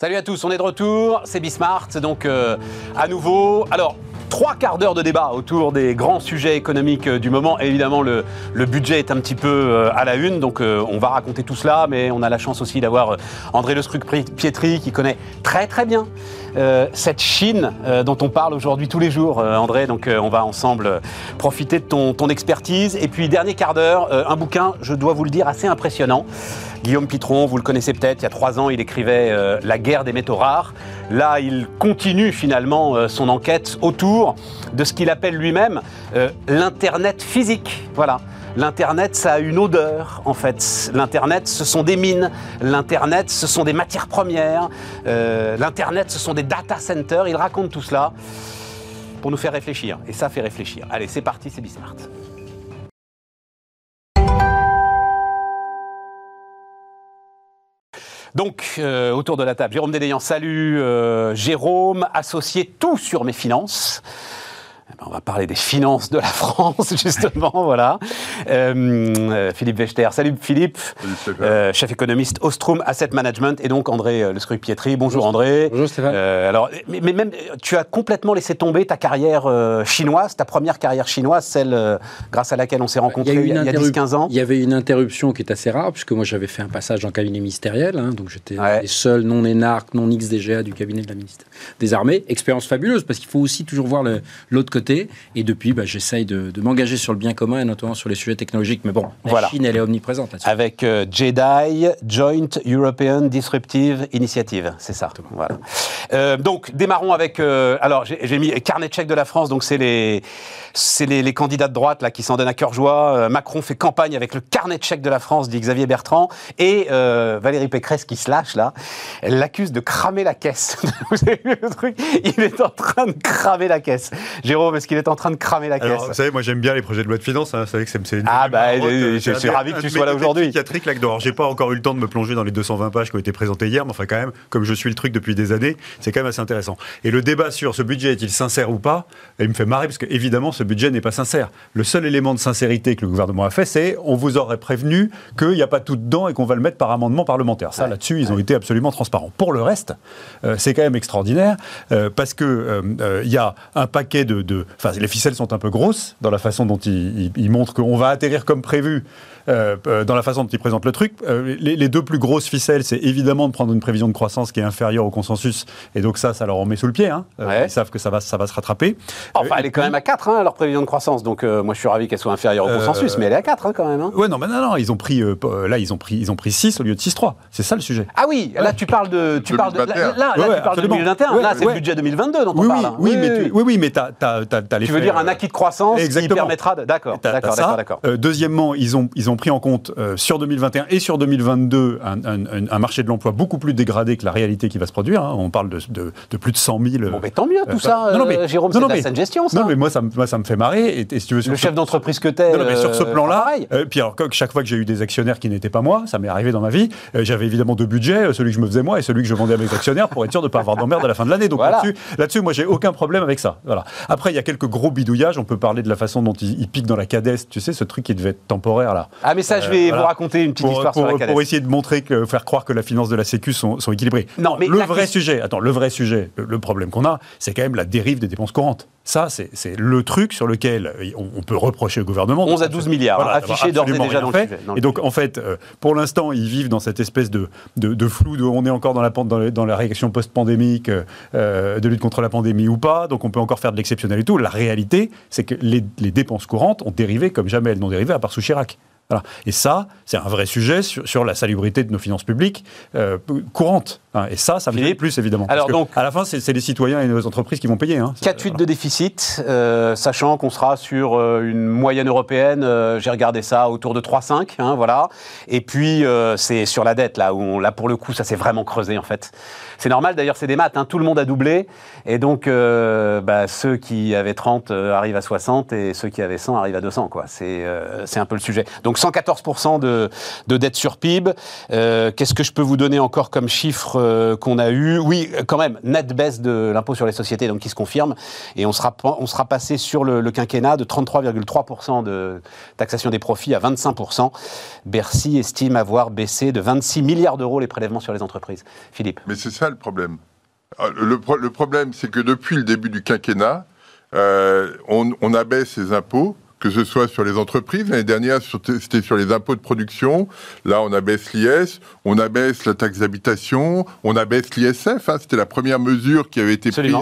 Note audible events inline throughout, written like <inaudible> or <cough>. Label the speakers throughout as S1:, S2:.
S1: Salut à tous, on est de retour, c'est Bismart, donc euh, à nouveau. Alors, trois quarts d'heure de débat autour des grands sujets économiques euh, du moment. évidemment, le, budget est un petit peu euh, à la une, donc on va raconter tout cela, mais on a la chance aussi d'avoir André Le Pietri qui connaît très très bien cette Chine dont on parle aujourd'hui tous les jours, André. Donc on va ensemble profiter de ton, ton expertise. Et puis, dernier quart d'heure, un bouquin, je dois vous le dire, assez impressionnant. Guillaume Pitron, vous le connaissez peut-être, il y a trois ans, il écrivait euh, La guerre des métaux rares. Là, il continue finalement euh, son enquête autour de ce qu'il appelle lui-même euh, l'Internet physique. Voilà. L'Internet, ça a une odeur, en fait. L'Internet, ce sont des mines. L'Internet, ce sont des matières premières. L'Internet, ce sont des data centers. Il raconte tout cela pour nous faire réfléchir. Et ça fait réfléchir. Allez, c'est parti, c'est Bismart. Donc, euh, autour de la table, Jérôme Dédéian, salut. Euh, Jérôme, associé tout sur mes finances. Eh ben, on va parler des finances de la France, <laughs> justement, voilà. Euh, euh, Philippe Wechter. Salut Philippe, euh, chef économiste Ostrom Asset Management, et donc André Le Scrupietri. Bonjour, André.
S2: Bonjour Stéphane.
S1: alors, mais, même, tu as complètement laissé tomber ta carrière chinoise, ta première carrière chinoise, celle grâce à laquelle on s'est rencontrés il y a, 10-15 ans.
S2: Il y avait une interruption qui est assez rare, puisque moi j'avais fait un passage en cabinet ministériel, hein, donc j'étais ouais. seul non énarque, non XDGA du cabinet de la ministre des Armées. Expérience fabuleuse, parce qu'il faut aussi toujours voir l'autre côté et depuis, bah, j'essaye de, m'engager sur le bien commun et notamment sur les sujets technologiques. Mais bon, la voilà. Chine, elle est omniprésente.
S1: Avec euh, JEDI, Joint European Disruptive Initiative. C'est ça. Voilà. Euh, donc, démarrons avec. Euh, alors, j'ai mis carnet de chèques de la France. Donc, c'est les, les, les, candidats de droite là qui s'en donnent à cœur joie. Macron fait campagne avec le carnet de chèques de la France, dit Xavier Bertrand. Et Valérie Pécresse qui se lâche là, elle l'accuse de cramer la caisse. <laughs> Vous avez vu le truc? Il est en train de cramer la caisse. Jérôme, parce qu'il est en train de cramer la caisse.
S3: vous savez, moi j'aime bien les projets de loi de finances. Hein. Vous savez que c'est une.
S1: Ah, bah, je suis ravi que tu sois là aujourd'hui.
S3: là J'ai pas encore eu le temps de me plonger dans les 220 pages qui ont été présentées hier, mais enfin, quand même, comme je suis le truc depuis des années, c'est quand même assez intéressant. Et le débat sur ce budget est-il sincère ou pas, il me fait marrer parce qu'évidemment, ce budget n'est pas sincère. Le seul élément de sincérité que le gouvernement a fait, c'est on vous aurait prévenu qu'il n'y a pas tout dedans et qu'on va le mettre par amendement parlementaire. Ça, là-dessus, ils ont été absolument transparents. Pour le reste, euh, c'est quand même extraordinaire euh, parce que euh, il y a un paquet de, de enfin, les ficelles sont un peu grosses dans la façon dont ils, ils montrent qu'on va atterrir comme prévu euh, euh, dans la façon dont ils présentent le truc. Euh, les, deux plus grosses ficelles, c'est évidemment de prendre une prévision de croissance qui est inférieure au consensus. Et donc ça, ça leur en met sous le pied. Hein. Ils savent que ça va, ça va se rattraper.
S1: Enfin, elle est quand même à 4, hein, leur prévision de croissance. Donc moi, je suis ravi qu'elle soit inférieure au consensus, mais elle est à 4 hein, quand même. Hein.
S3: Ouais, non, mais non, non, ils ont pris, là, ils ont pris, ils ont pris 6 au lieu de 6-3. C'est ça le sujet.
S1: Ah oui, là, tu parles de, tu parles de, là, là, tu parles de 2021. là, c'est le budget 2022 dont
S3: on
S1: parle.
S3: Oui, oui, mais, oui, oui, mais as, as,
S1: les Tu veux dire un acquis de croissance qui permettra de... D'accord, d'accord, d'accord.
S3: Deuxièmement, ils ont, ils ont pris en compte sur 2021 et sur 2022 un, marché de l'emploi beaucoup plus dégradé que la réalité qui va se produire. Hein. On parle de, de, plus de 100 000.
S1: Bon, mais tant mieux, tout euh, ça, non, mais, euh, Jérôme, c'est de la saine gestion, ça.
S3: Non, mais moi, ça, moi, ça me fait marrer.
S1: Et, si tu veux, le chef d'entreprise que t'es. Non,
S3: mais sur ce euh, plan-là, puis alors, chaque fois que j'ai eu des actionnaires qui n'étaient pas moi, ça m'est arrivé dans ma vie, j'avais évidemment deux budgets, celui que je me faisais moi et celui que je vendais à mes actionnaires pour être sûr de ne pas avoir d'emmerde à la fin de l'année. Donc là-dessus, là-dessus, moi, j'ai aucun problème avec ça. Voilà. Après, il y a quelques gros bidouillages. On peut parler de la façon dont ils, piquent dans la cadesse, tu sais, ce truc qui devait être temporaire là.
S1: Ah, mais ça, je vais vous raconter une petite histoire
S3: pour, essayer de montrer, que, faire croire que la finance de la Sécu sont, sont équilibrées. Non, mais le vrai sujet, attends, le vrai sujet, le, problème qu'on a, c'est quand même la dérive des dépenses courantes. Ça, c'est le truc sur lequel on, peut reprocher au gouvernement.
S1: 11 à 12 milliards, voilà, affichés d'ores et déjà dans
S3: fait. et donc, en fait, euh, pour l'instant, ils vivent dans cette espèce de, de, flou de on est encore dans la, dans, dans la réaction post-pandémique, euh, de lutte contre la pandémie ou pas, donc on peut encore faire de l'exceptionnel et tout. La réalité, c'est que les, les dépenses courantes ont dérivé comme jamais elles n'ont dérivé, à part sous Chirac. Et ça, c'est un vrai sujet sur, la salubrité de nos finances publiques euh, courantes. Hein. Et ça, ça me fait plus, évidemment. Alors donc, à la fin, c'est les citoyens et nos entreprises qui vont payer. Hein.
S1: 4,8 de déficit, euh, sachant qu'on sera sur euh, une moyenne européenne, j'ai regardé ça, autour de 3,5, hein, voilà. Et puis, c'est sur la dette, là, où là, pour le coup, ça s'est vraiment creusé, en fait. C'est normal, d'ailleurs, c'est des maths, hein, tout le monde a doublé, et donc euh, bah, ceux qui avaient 30 euh, arrivent à 60, et ceux qui avaient 100 arrivent à 200, quoi. C'est euh, un peu le sujet. Donc 114% de, de dette sur PIB. Qu'est-ce que je peux vous donner encore comme chiffre euh, qu'on a eu, oui, quand même, nette baisse de l'impôt sur les sociétés, donc qui se confirme, et on sera, on sera passé sur le, quinquennat de 33,3% de taxation des profits à 25%. Bercy estime avoir baissé de 26 milliards d'euros les prélèvements sur les entreprises. Philippe.
S4: Mais c'est ça le problème. Ah, le problème, c'est que depuis le début du quinquennat, euh, on, on abaisse les impôts que ce soit sur les entreprises. L'année dernière, c'était sur les impôts de production. Là, on abaisse l'IS, on abaisse la taxe d'habitation, on abaisse l'ISF. Hein. C'était la première mesure qui avait été prise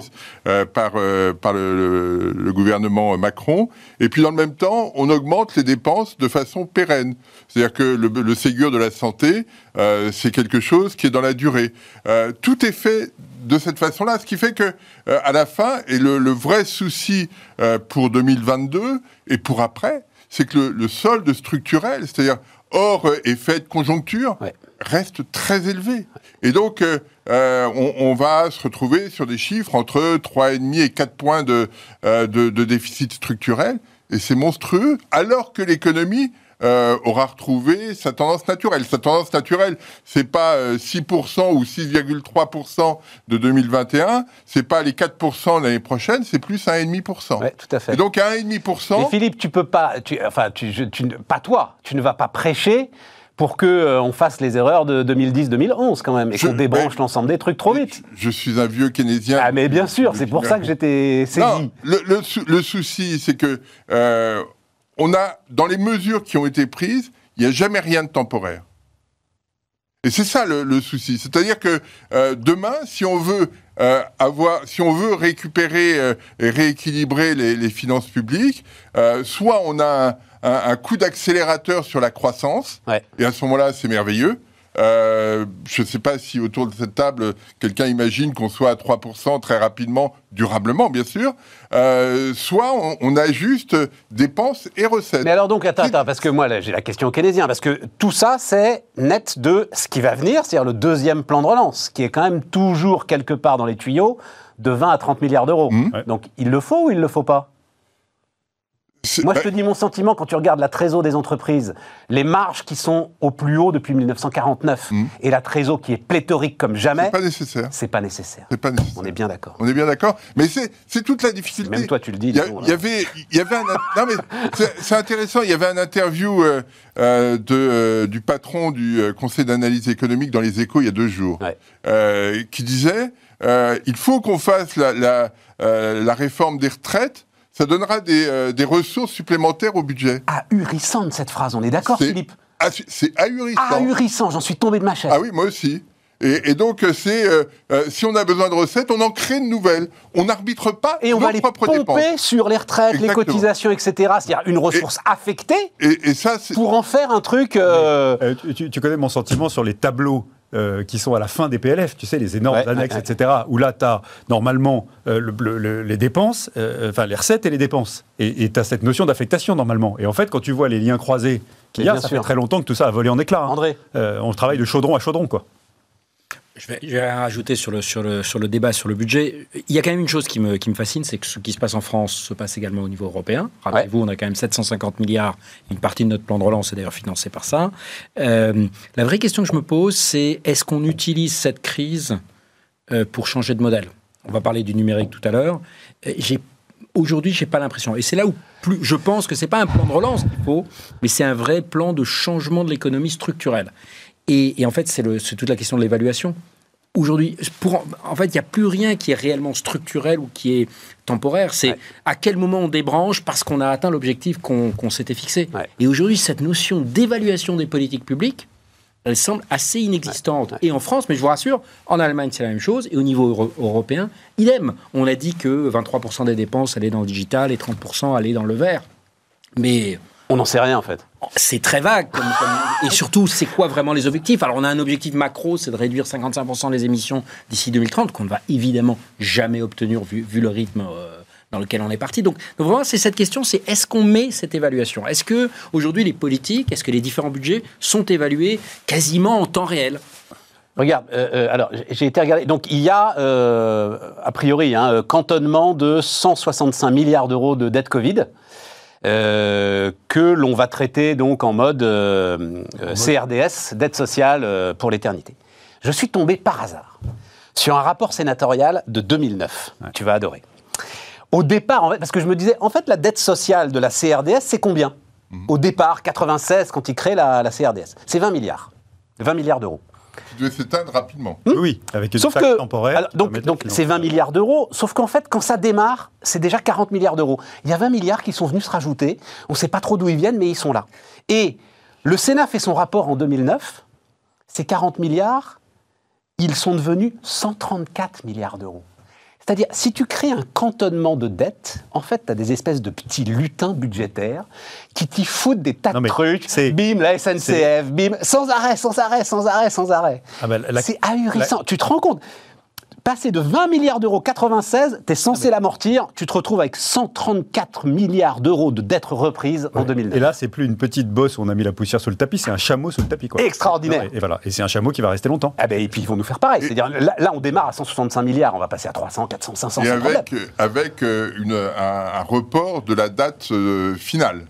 S4: euh, par, euh, par le, le, gouvernement Macron. Et puis, dans le même temps, on augmente les dépenses de façon pérenne. C'est-à-dire que le, le, Ségur de la santé, euh, c'est quelque chose qui est dans la durée. Euh, tout est fait de cette façon-là, ce qui fait que euh, à la fin, et le, le vrai souci euh, pour 2022 et pour après, c'est que le, le, solde structurel, c'est-à-dire hors effet de conjoncture, ouais. reste très élevé. Et donc, euh, on, on, va se retrouver sur des chiffres entre 3,5 et 4 points de, de, de déficit structurel, et c'est monstrueux, alors que l'économie euh, aura retrouvé sa tendance naturelle. Sa tendance naturelle, c'est pas euh, 6% ou 6,3% de 2021, c'est pas les 4% l'année prochaine, c'est plus 1,5%.
S1: Ouais, tout à fait.
S4: Et donc à 1,5%.
S1: Mais Philippe, tu peux pas, tu, enfin, tu, je, tu, pas toi, tu ne vas pas prêcher pour que euh, on fasse les erreurs de 2010-2011 quand même et qu'on débranche l'ensemble des trucs trop vite.
S4: Je, je, suis un vieux keynésien.
S1: Ah mais bien sûr, c'est pour ça que j'étais saisi.
S4: Non, le, le, le souci, c'est que euh, on a, dans les mesures qui ont été prises, il n'y a jamais rien de temporaire. Et c'est ça le, le souci. C'est-à-dire que euh, demain, si on veut euh, avoir, si on veut récupérer euh, et rééquilibrer les, les finances publiques, euh, soit on a un, un, un coup d'accélérateur sur la croissance,
S1: ouais.
S4: et à ce moment-là, c'est merveilleux. Euh, je ne sais pas si autour de cette table, quelqu'un imagine qu'on soit à 3% très rapidement, durablement bien sûr, euh, soit on, on, ajuste dépenses et recettes.
S1: Mais alors donc, attends, attends parce que moi j'ai la question keynésien, parce que tout ça c'est net de ce qui va venir, c'est-à-dire le deuxième plan de relance, qui est quand même toujours quelque part dans les tuyaux de 20 à 30 milliards d'euros. Mmh. Donc il le faut ou il le faut pas? Moi, je te dis mon sentiment quand tu regardes la trésor des entreprises, les marges qui sont au plus haut depuis 1949 mmh. et la trésor qui est pléthorique comme jamais.
S4: C'est pas nécessaire.
S1: C'est pas nécessaire.
S4: C'est pas nécessaire.
S1: On est bien d'accord.
S4: On est bien d'accord. Mais c'est toute la difficulté.
S1: Même toi, tu le dis.
S4: Il y, a, y avait, il y avait un. non mais c'est intéressant. Il y avait un interview euh, euh, de euh, du patron du Conseil d'analyse économique dans les Échos il y a deux jours,
S1: ouais.
S4: Qui disait il faut qu'on fasse la, la, la réforme des retraites ça donnera des, euh, des, ressources supplémentaires au budget.
S1: Ahurissante cette phrase, on est d'accord Philippe?
S4: C'est ahurissant.
S1: Ahurissant, j'en suis tombé de ma chaise.
S4: Ah oui, moi aussi. Et, et donc, c'est euh, euh, si on a besoin de recettes, on en crée de nouvelles. On n'arbitre pas
S1: et on
S4: nos
S1: va les
S4: propres
S1: pomper
S4: dépenses.
S1: sur les retraites, Exactement. les cotisations, etc. C'est-à-dire une ressource
S4: et,
S1: affectée
S4: et, et ça,
S1: pour en faire un truc. Euh...
S3: Tu, tu, connais mon sentiment sur les tableaux euh, qui sont à la fin des PLF, tu sais, les énormes
S1: ouais,
S3: annexes,
S1: ouais,
S3: etc., où là, tu as normalement euh, le, le, les dépenses, euh, enfin les recettes et les dépenses. Et tu as cette notion d'affectation normalement. Et en fait, quand tu vois les liens croisés qu'il y a, ça sûr. fait très longtemps que tout ça a volé en éclats. Hein.
S1: André
S3: On travaille de chaudron à chaudron, quoi.
S2: Je vais, je vais rajouter sur le, sur, le, sur le débat sur le budget. Il y a quand même une chose qui me, qui me fascine, c'est que ce qui se passe en France se passe également au niveau européen. Rappelez-vous, ouais. on a quand même 750 milliards. Une partie de notre plan de relance est d'ailleurs financée par ça. Euh, la vraie question que je me pose, c'est est-ce qu'on utilise cette crise euh, pour changer de modèle? On va parler du numérique tout à l'heure. J'ai Aujourd'hui, j'ai pas l'impression. Et c'est là où plus, je pense que c'est pas un plan de relance qu'il faut, mais c'est un vrai plan de changement de l'économie structurelle. Et, et, en fait, c'est toute la question de l'évaluation. Aujourd'hui, en fait, il n'y a plus rien qui est réellement structurel ou qui est temporaire. C'est ouais. à quel moment on débranche parce qu'on a atteint l'objectif qu'on qu s'était fixé.
S1: Ouais.
S2: Et aujourd'hui, cette notion d'évaluation des politiques publiques, elle semble assez inexistante. Ouais. Et en France, mais je vous rassure, en Allemagne, c'est la même chose. Et au niveau euro européen, idem. On a dit que 23% des dépenses allaient dans le digital et 30% allaient dans le vert. Mais
S1: on n'en sait rien en fait.
S2: C'est très vague. Comme, comme... Et surtout, c'est quoi vraiment les objectifs? Alors, on a un objectif macro, c'est de réduire 55% des émissions d'ici 2030, qu'on ne va évidemment jamais obtenir vu, vu le rythme euh, dans lequel on est parti. Donc, donc vraiment, c'est cette question, c'est est-ce qu'on met cette évaluation? Est-ce que aujourd'hui les politiques, est-ce que les différents budgets sont évalués quasiment en temps réel?
S1: Regarde, euh, euh, alors j'ai été regarder. Donc il y a euh, a priori un hein, cantonnement de 165 milliards d'euros de dette Covid. Euh, que l'on va traiter donc en mode, euh, CRDS, dette sociale euh, pour l'éternité. je suis tombé par hasard sur un rapport sénatorial de 2009. Tu vas adorer. Au départ, en fait, parce que je me disais, en fait, la dette sociale de la CRDS, c'est combien? Mhm. Au départ, 96, quand ils créent la, la CRDS, c'est 20 milliards. 20 milliards d'euros.
S4: Qui devait s'éteindre rapidement.
S3: Hmm oui, avec une sauf taxe temporaire.
S1: donc, donc c'est 20 milliards d'euros, sauf qu'en fait, quand ça démarre, c'est déjà 40 milliards d'euros. Il y a 20 milliards qui sont venus se rajouter. On ne sait pas trop d'où ils viennent, mais ils sont là. Et le Sénat fait son rapport en 2009. Ces 40 milliards, ils sont devenus 134 milliards d'euros. C'est-à-dire, si tu crées un cantonnement de dettes, en fait, tu as des espèces de petits lutins budgétaires qui t'y foutent des tas de trucs. Bim, la SNCF, bim, sans arrêt, sans arrêt, sans arrêt, sans arrêt. Ah ben, c'est ahurissant. Tu te rends compte? Passer de 20 milliards d'euros 96, tu es censé l'amortir, tu te retrouves avec 134 milliards d'euros de dettes reprises en 2009.
S3: Et là, c'est plus une petite bosse où on a mis la poussière sous le tapis, c'est un chameau sous le tapis. Quoi.
S1: Extraordinaire.
S3: Et, voilà, et c'est un chameau qui va rester longtemps.
S1: Ah ben, et puis ils vont nous faire pareil. C'est-à-dire, là, on démarre à 165 milliards, on va passer à 300, 400, 500.
S4: Et avec, avec euh, un, report de la date euh, finale.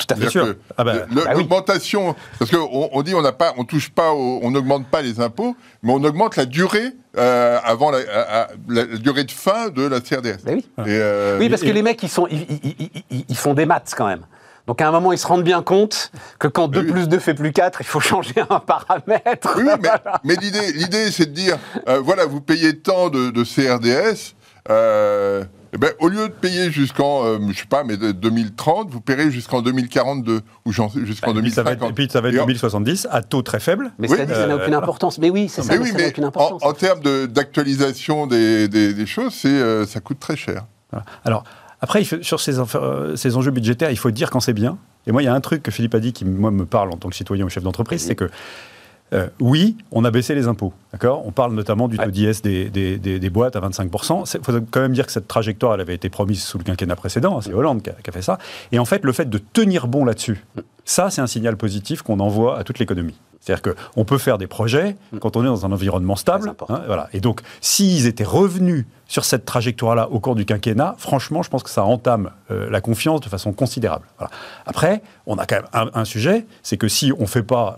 S1: Tout à fait sûr.
S4: Ah bah, bah L'augmentation, parce qu'on on dit on n'a pas, on touche pas, on n'augmente pas les impôts, mais on augmente la durée euh, avant la, durée de fin de la CRDS.
S1: Bah oui. Euh, oui, parce que les mecs, ils, sont, ils, font des maths quand même. Donc à un moment, ils se rendent bien compte que quand 2 plus 2 fait plus 4, il faut <laughs> changer un paramètre.
S4: Oui, mais, mais l'idée, c'est de dire, euh, voilà, vous payez tant de, de CRDS, eh ben, au lieu de payer jusqu'en, euh, je sais pas, mais 2030, vous paierez jusqu'en 2042 ou jusqu'en 2050.
S3: Et puis ça va être 2070 à taux très faible.
S1: Mais ça, n'a aucune importance. Mais oui, c'est ça, mais, ça aucune importance.
S4: En, termes d'actualisation des, des, choses, c'est, euh, ça coûte très cher.
S3: Alors, après, sur ces, euh, ces enjeux budgétaires, il faut dire quand c'est bien. Et moi, il y a un truc que Philippe a dit qui, moi, me parle en tant que citoyen ou chef d'entreprise, c'est que euh, oui, on a baissé les impôts. D'accord? On parle notamment du taux d'IS des, boîtes à 25%. Il faut quand même dire que cette trajectoire, elle avait été promise sous le quinquennat précédent. Hein, c'est Hollande qui a, fait ça. Et en fait, le fait de tenir bon là-dessus, ça, c'est un signal positif qu'on envoie à toute l'économie. C'est-à-dire qu'on peut faire des projets quand on est dans un environnement stable. Hein, voilà. Et donc, s'ils étaient revenus sur cette trajectoire-là au cours du quinquennat, franchement, je pense que ça entame euh, la confiance de façon considérable. Après, on a quand même un, sujet, c'est que si on ne fait pas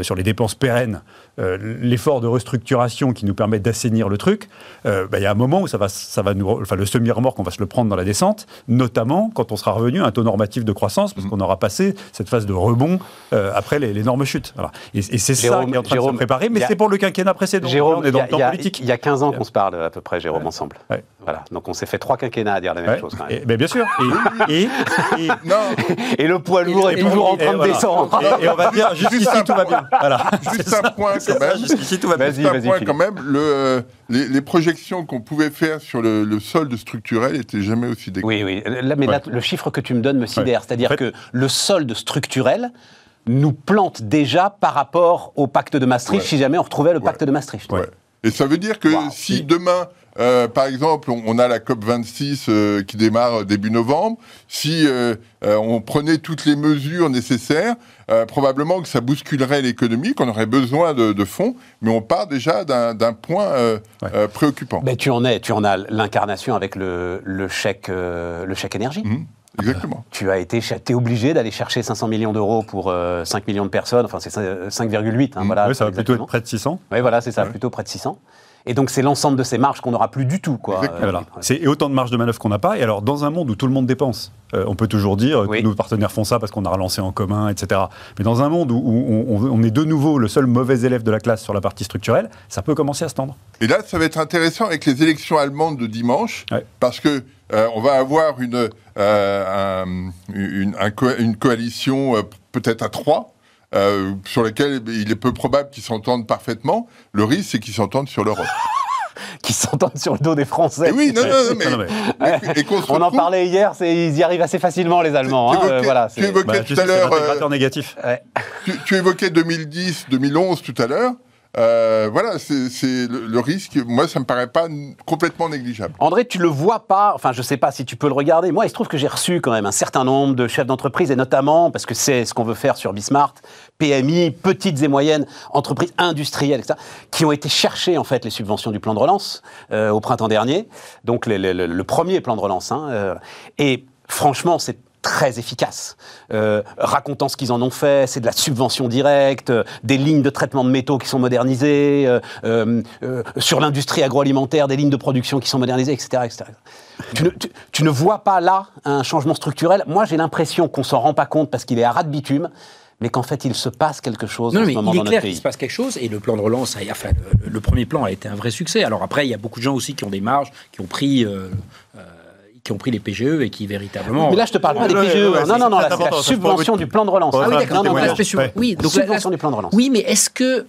S3: sur les dépenses pérennes euh, l'effort de restructuration qui nous permet d'assainir le truc, euh, bah, il y a un moment où ça va, ça va nous, enfin, le semi-remorque, on va se le prendre dans la descente, notamment quand on sera revenu à un taux normatif de croissance, parce mmh. qu'on aura passé cette phase de rebond après l'énorme chute. Et, c'est ça qui est en train de se préparer, mais c'est pour le quinquennat précédent.
S1: Jérôme, on est dans le temps politique. Il y a 15 ans qu'on se parle à peu près, Jérôme ensemble. Voilà. Donc on s'est fait trois quinquennats à dire la même chose. Quand
S3: même. Et, bien sûr. Et, <laughs>
S1: et, le poids lourd est toujours en train de descendre.
S3: Et, on va dire jusqu'ici tout va bien. Voilà.
S4: Juste un point quand même. Jusqu'ici tout va bien. Juste un point quand même. Le, les, projections qu'on pouvait faire sur le, solde structurel n'étaient jamais aussi dégueu.
S1: Oui, oui. mais là, le chiffre que tu me donnes me sidère. C'est-à-dire que le solde structurel nous plante déjà par rapport au pacte de Maastricht, si jamais on retrouvait le pacte de Maastricht.
S4: Et ça veut dire que si demain euh, par exemple, on, a la COP 26 euh, qui démarre début novembre. Si euh, on prenait toutes les mesures nécessaires, probablement que ça bousculerait l'économie, qu'on aurait besoin de, fonds, mais on part déjà d'un point préoccupant.
S1: Mais tu en es, tu en as l'incarnation avec le, chèque, le chèque énergie.
S4: Mmh. Exactement.
S1: Tu as été es obligé d'aller chercher 500 millions d'euros pour 5 millions de personnes, enfin c'est 5,8. Hein, mmh.
S3: voilà, oui, ça va plutôt être près de 600.
S1: Oui, voilà, c'est ça, plutôt près de 600. Et donc, c'est l'ensemble de ces marges qu'on n'aura plus du tout. Quoi.
S3: Voilà. C'est autant de marges de manœuvre qu'on n'a pas. Et alors, dans un monde où tout le monde dépense, euh, on peut toujours dire que nos partenaires font ça parce qu'on a relancé en commun, etc. Mais dans un monde où, on, est de nouveau le seul mauvais élève de la classe sur la partie structurelle, ça peut commencer à se tendre.
S4: Et là, ça va être intéressant avec les élections allemandes de dimanche, parce que euh, on va avoir une, euh, une, une, coalition peut-être à trois euh, sur lesquels il est peu probable qu'ils s'entendent parfaitement. Le risque, c'est qu'ils s'entendent sur l'Europe. <laughs>
S1: qui s'entendent sur le dos des Français.
S4: oui, non, non,
S1: mais, <laughs> <laughs> on en parlait hier, ils y arrivent assez facilement les Allemands. Tu, hein, voilà,
S4: tu évoquais bah, tout à l'heure.
S3: négatif.
S4: Tu, tu, évoquais 2010, 2011 tout à l'heure. Euh, voilà, c'est le, risque. Moi, ça me paraît pas complètement négligeable.
S1: André, tu le vois pas. Enfin, je sais pas si tu peux le regarder. Moi, il se trouve que j'ai reçu quand même un certain nombre de chefs d'entreprise et notamment parce que c'est ce qu'on veut faire sur Bismart, PMI, petites et moyennes entreprises industrielles, etc., qui ont été chercher en fait les subventions du plan de relance euh, au printemps dernier. Donc le, premier plan de relance. Hein, euh, et franchement, c'est très efficaces, euh, racontant ce qu'ils en ont fait. C'est de la subvention directe, euh, des lignes de traitement de métaux qui sont modernisées, sur l'industrie agroalimentaire, des lignes de production qui sont modernisées, etc. etc. Tu, ne, tu, ne, vois pas là un changement structurel. Moi, j'ai l'impression qu'on s'en rend pas compte parce qu'il est à ras de bitume mais qu'en fait il se passe quelque chose
S2: non,
S1: en
S2: ce
S1: moment
S2: il
S1: est
S2: clair qu'il se passe quelque chose et le plan de relance, enfin, le, premier plan a été un vrai succès. Alors après, il y a beaucoup de gens aussi qui ont des marges, qui ont pris. Euh, euh, qui ont pris les PGE et qui véritablement.
S1: Mais là, je te parle pas des PGE. non, non, non, c'est la subvention du plan de relance.
S2: Ah oui, d'accord. Non, non, oui,
S1: donc subvention du plan de relance.
S2: Oui, mais est-ce que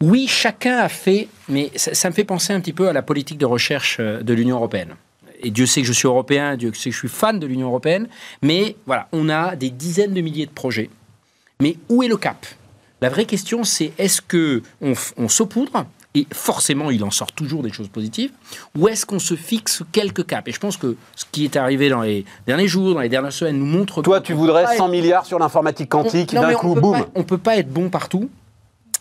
S2: oui, chacun a fait, mais ça, ça, me fait penser un petit peu à la politique de recherche euh, de l'Union européenne. Et Dieu sait que je suis européen, Dieu sait que je suis fan de l'Union européenne, mais voilà, on a des dizaines de milliers de projets mais où est le cap? La vraie question, c'est est-ce que on, saupoudre et forcément, il en sort toujours des choses positives, ou est-ce qu'on se fixe quelques caps? Et je pense que ce qui est arrivé dans les derniers jours, dans les dernières semaines, nous montre...
S1: Toi, tu voudrais 100 milliards sur l'informatique quantique, d'un coup, boum.
S2: On ne peut pas être bon partout,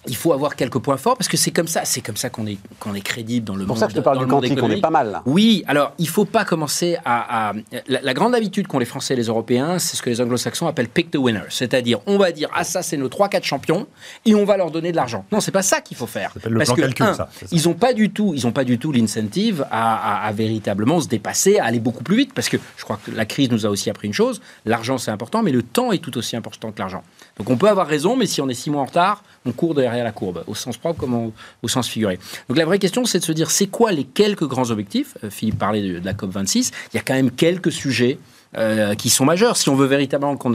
S2: il faut avoir quelques points forts parce que c'est comme ça, c'est comme ça qu'on est, qu'on est crédible dans le monde.
S1: C'est pour ça que je te parle du quantique, on est pas mal là.
S2: Oui, alors il faut pas commencer à. La, grande habitude qu'ont les Français et les Européens, c'est ce que les anglo-saxons appellent pick the winner. C'est-à-dire, on va dire, ah ça c'est nos 3-4 champions et on va leur donner de l'argent. Non, c'est pas ça qu'il faut faire.
S3: Le parce que, calcul, ça,
S2: ils n'ont pas du tout, ils ont pas du tout l'incentive à, à, véritablement se dépasser, à aller beaucoup plus vite. Parce que je crois que la crise nous a aussi appris une chose l'argent c'est important, mais le temps est tout aussi important que l'argent. Donc on peut avoir raison, mais si on est six mois en retard, on court derrière la courbe, au sens propre comme au, sens figuré. Donc la vraie question, c'est de se dire, c'est quoi les quelques grands objectifs? Euh, Philippe parlait de, la COP26, il y a quand même quelques sujets euh, qui sont majeurs. Si on veut véritablement qu'on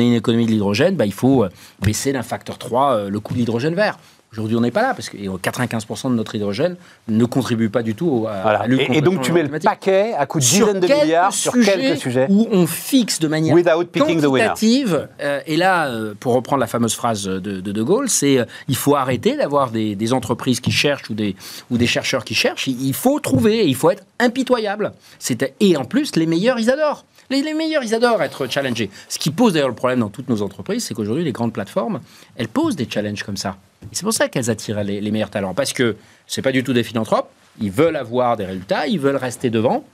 S2: ait une économie de l'hydrogène, bah, il faut euh, baisser d'un facteur 3 le coût de l'hydrogène vert. Aujourd'hui, on n'est pas là parce que 95% de notre hydrogène ne contribue pas du tout à,
S1: voilà. et, et, donc, tu mets le paquet à coût de dizaines de milliards sur quelques sujets
S2: où on fixe de manière quantitative. Euh, et là, euh, pour reprendre la fameuse phrase de De, de Gaulle, c'est euh, il faut arrêter d'avoir des, des, entreprises qui cherchent ou des, ou des chercheurs qui cherchent. Il, faut trouver, il faut être impitoyable. Et en plus, les meilleurs, ils adorent. Les, les, meilleurs, ils adorent être challengés. Ce qui pose d'ailleurs le problème dans toutes nos entreprises, c'est qu'aujourd'hui, les grandes plateformes, elles posent des challenges comme ça. C'est pour ça qu'elles attirent les, meilleurs talents. Parce que ce n'est pas du tout des philanthropes. Ils veulent avoir des résultats, ils veulent rester devant.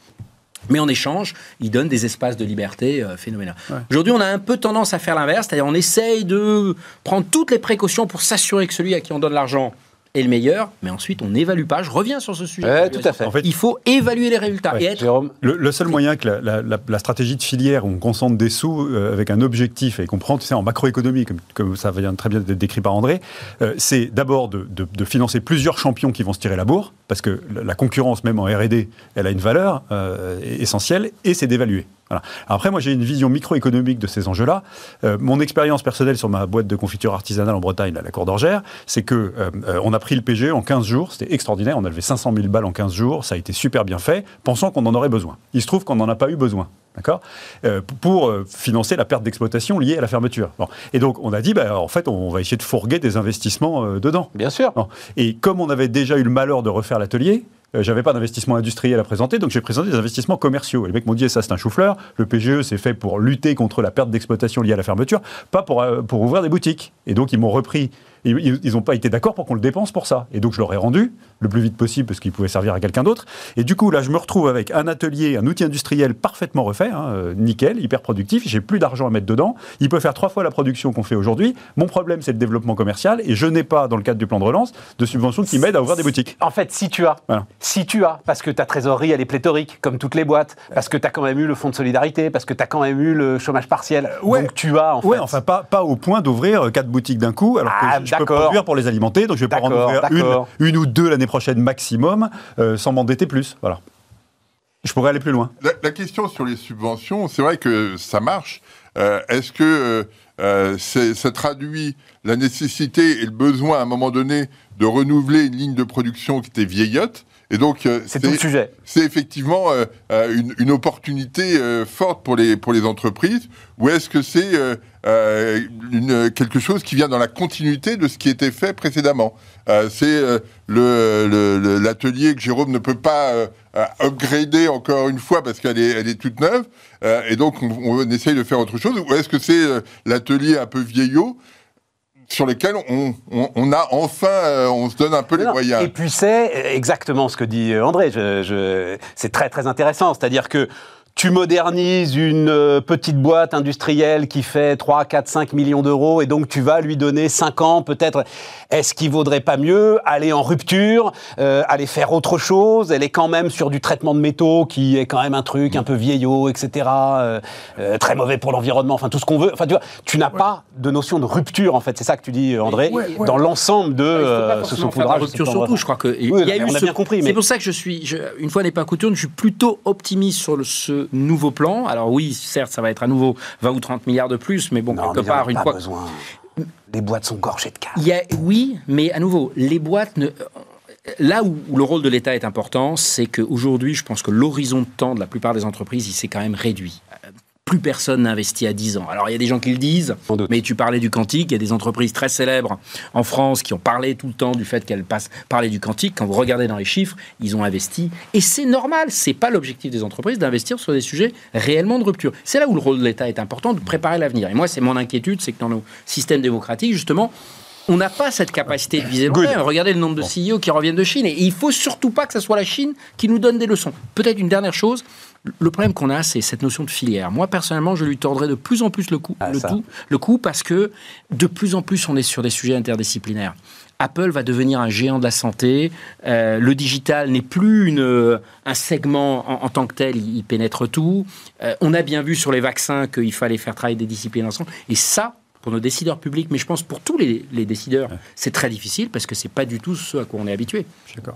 S2: Mais en échange, ils donnent des espaces de liberté euh, phénoménaux. Aujourd'hui, on a un peu tendance à faire l'inverse, c'est-à-dire on essaye de prendre toutes les précautions pour s'assurer que celui à qui on donne l'argent est le meilleur, mais ensuite on n'évalue pas. Je reviens sur ce sujet.
S1: tout à fait.
S2: En fait. Il faut évaluer les résultats. et être...
S3: le, seul moyen que la, stratégie de filière où on concentre des sous euh, avec un objectif et qu'on prend, tu sais, en macroéconomie, comme, comme, ça vient très bien d'être décrit par André, euh, c'est d'abord de, financer plusieurs champions qui vont se tirer la bourre, parce que la concurrence, même en R&D, elle a une valeur euh, essentielle, et c'est d'évaluer après, moi, j'ai une vision microéconomique de ces enjeux-là. Euh, mon expérience personnelle sur ma boîte de confiture artisanale en Bretagne, à la Cour d'Orgère, c'est que euh, euh, on a pris le PGE en 15 jours. C'était extraordinaire. On a levé 500 000 balles en 15 jours. Ça a été super bien fait, pensant qu'on en aurait besoin. Il se trouve qu'on n'en a pas eu besoin. D'accord? Pour financer la perte d'exploitation liée à la fermeture. Et donc, on a dit, bah, en fait, on va essayer de fourguer des investissements dedans.
S1: Bien sûr.
S3: Et comme on avait déjà eu le malheur de refaire l'atelier, euh, j'avais pas d'investissement industriel à présenter, donc j'ai présenté des investissements commerciaux. Et les mecs m'ont dit, ça c'est un chou-fleur, le PGE c'est fait pour lutter contre la perte d'exploitation liée à la fermeture, pas pour, euh, pour ouvrir des boutiques. Et donc ils m'ont repris ils n'ont pas été d'accord pour qu'on le dépense pour ça. Et donc je leur ai rendu le plus vite possible parce qu'il pouvait servir à quelqu'un d'autre. Et du coup, là, je me retrouve avec un atelier, un outil industriel parfaitement refait, hein, euh, nickel, hyper productif. J'ai plus d'argent à mettre dedans. Il peut faire trois fois la production qu'on fait aujourd'hui. Mon problème, c'est le développement commercial. Et je n'ai pas, dans le cadre du plan de relance, de subventions qui m'aident à ouvrir des boutiques.
S1: En fait, si tu as, si tu as, parce que ta trésorerie, elle est pléthorique, comme toutes les boîtes, parce que tu as quand même eu le fonds de solidarité, parce que tu as quand même eu le chômage partiel.
S3: Ouais.
S1: Donc tu as, en fait.
S3: Ouais, enfin, pas, pas au point d'ouvrir quatre boutiques d'un coup, alors que ah, je, peux produire pour les alimenter, donc je vais pas en ouvrir une, une, ou deux l'année prochaine maximum, euh, sans m'endetter plus. Voilà. Je pourrais aller plus loin.
S4: La, question sur les subventions, c'est vrai que ça marche. Euh, est-ce que euh, ça traduit la nécessité et le besoin à un moment donné de renouveler une ligne de production qui était vieillotte et donc,
S1: c'est tout le sujet.
S4: C'est effectivement une, une, opportunité forte pour les, pour les entreprises, ou est-ce que c'est euh, une, quelque chose qui vient dans la continuité de ce qui était fait précédemment? Euh, c'est euh, l'atelier que Jérôme ne peut pas upgrader encore une fois parce qu'elle est, elle est toute neuve, et donc on, on, essaye de faire autre chose. Ou est-ce que c'est l'atelier un peu vieillot sur lesquels on, on, a enfin, on se donne un peu les moyens.
S1: Et puis c'est exactement ce que dit André. Je, je, c'est très très intéressant. C'est-à-dire que tu modernises une euh, petite boîte industrielle qui fait 3, 4, 5 millions d'euros et donc tu vas lui donner 5 ans peut-être. Est-ce qu'il vaudrait pas mieux aller en rupture, euh, aller faire autre chose? Elle est quand même sur du traitement de métaux qui est quand même un truc un peu vieillot, etc. Euh, euh, très mauvais pour l'environnement, enfin tout ce qu'on veut. Enfin tu vois, tu n'as pas de notion de rupture en fait. C'est ça que tu dis, André,
S2: Ouais, ouais.
S1: dans l'ensemble de ce saupoudrage.
S2: rupture surtout,
S1: vrai.
S2: je crois que il
S1: Oui,
S2: y a
S1: mais
S2: eu
S1: on a
S2: ce-
S1: bien compris, mais-
S2: C'est pour ça que je suis, je- une fois n'est pas coutume, je suis plutôt optimiste sur le- ce nouveau plan. Alors oui, certes, ça va être à nouveau 20 ou 30 milliards de plus, mais bon,
S1: Non,
S2: quelque
S1: mais
S2: part, une fois.
S1: besoin. Les boîtes sont gorgées de cash.
S2: Il y a, oui, mais à nouveau, les boîtes ne. Là où, où le rôle de l'État est important, c'est qu'aujourd'hui, je pense que l'horizon de temps de la plupart des entreprises, il s'est quand même réduit. Plus personne n'investit à 10 ans. Alors, il y a des gens qui le disent, mais tu parlais du quantique, il y a des entreprises très célèbres en France qui ont parlé tout le temps du fait qu'elles passent parler du quantique. Quand vous regardez dans les chiffres, ils ont investi. Et c'est normal, c'est pas l'objectif des entreprises d'investir sur des sujets réellement de rupture. C'est là où le rôle de l'État est important, de préparer l'avenir. Et moi, c'est mon inquiétude, c'est que dans nos systèmes démocratiques, justement, on n'a pas cette capacité de viser terme. Regardez le nombre de CEO qui reviennent de Chine. Et il faut surtout pas que ce soit la Chine qui nous donne des leçons. Peut-être une dernière chose. Le problème qu'on a, c'est cette notion de filière. Moi, personnellement, je lui tordrais de plus en plus le coup,
S1: Ah,
S2: le, tout, le coup parce que de plus en plus, on est sur des sujets interdisciplinaires. Apple va devenir un géant de la santé. Euh, le digital n'est plus une, euh, un segment en, en tant que tel, il, il pénètre tout. Euh, on a bien vu sur les vaccins qu'il fallait faire travailler des disciplines ensemble. Et ça, pour nos décideurs publics, mais je pense pour tous les, les décideurs, c'est très difficile parce que c'est pas du tout ce à quoi on est habitué.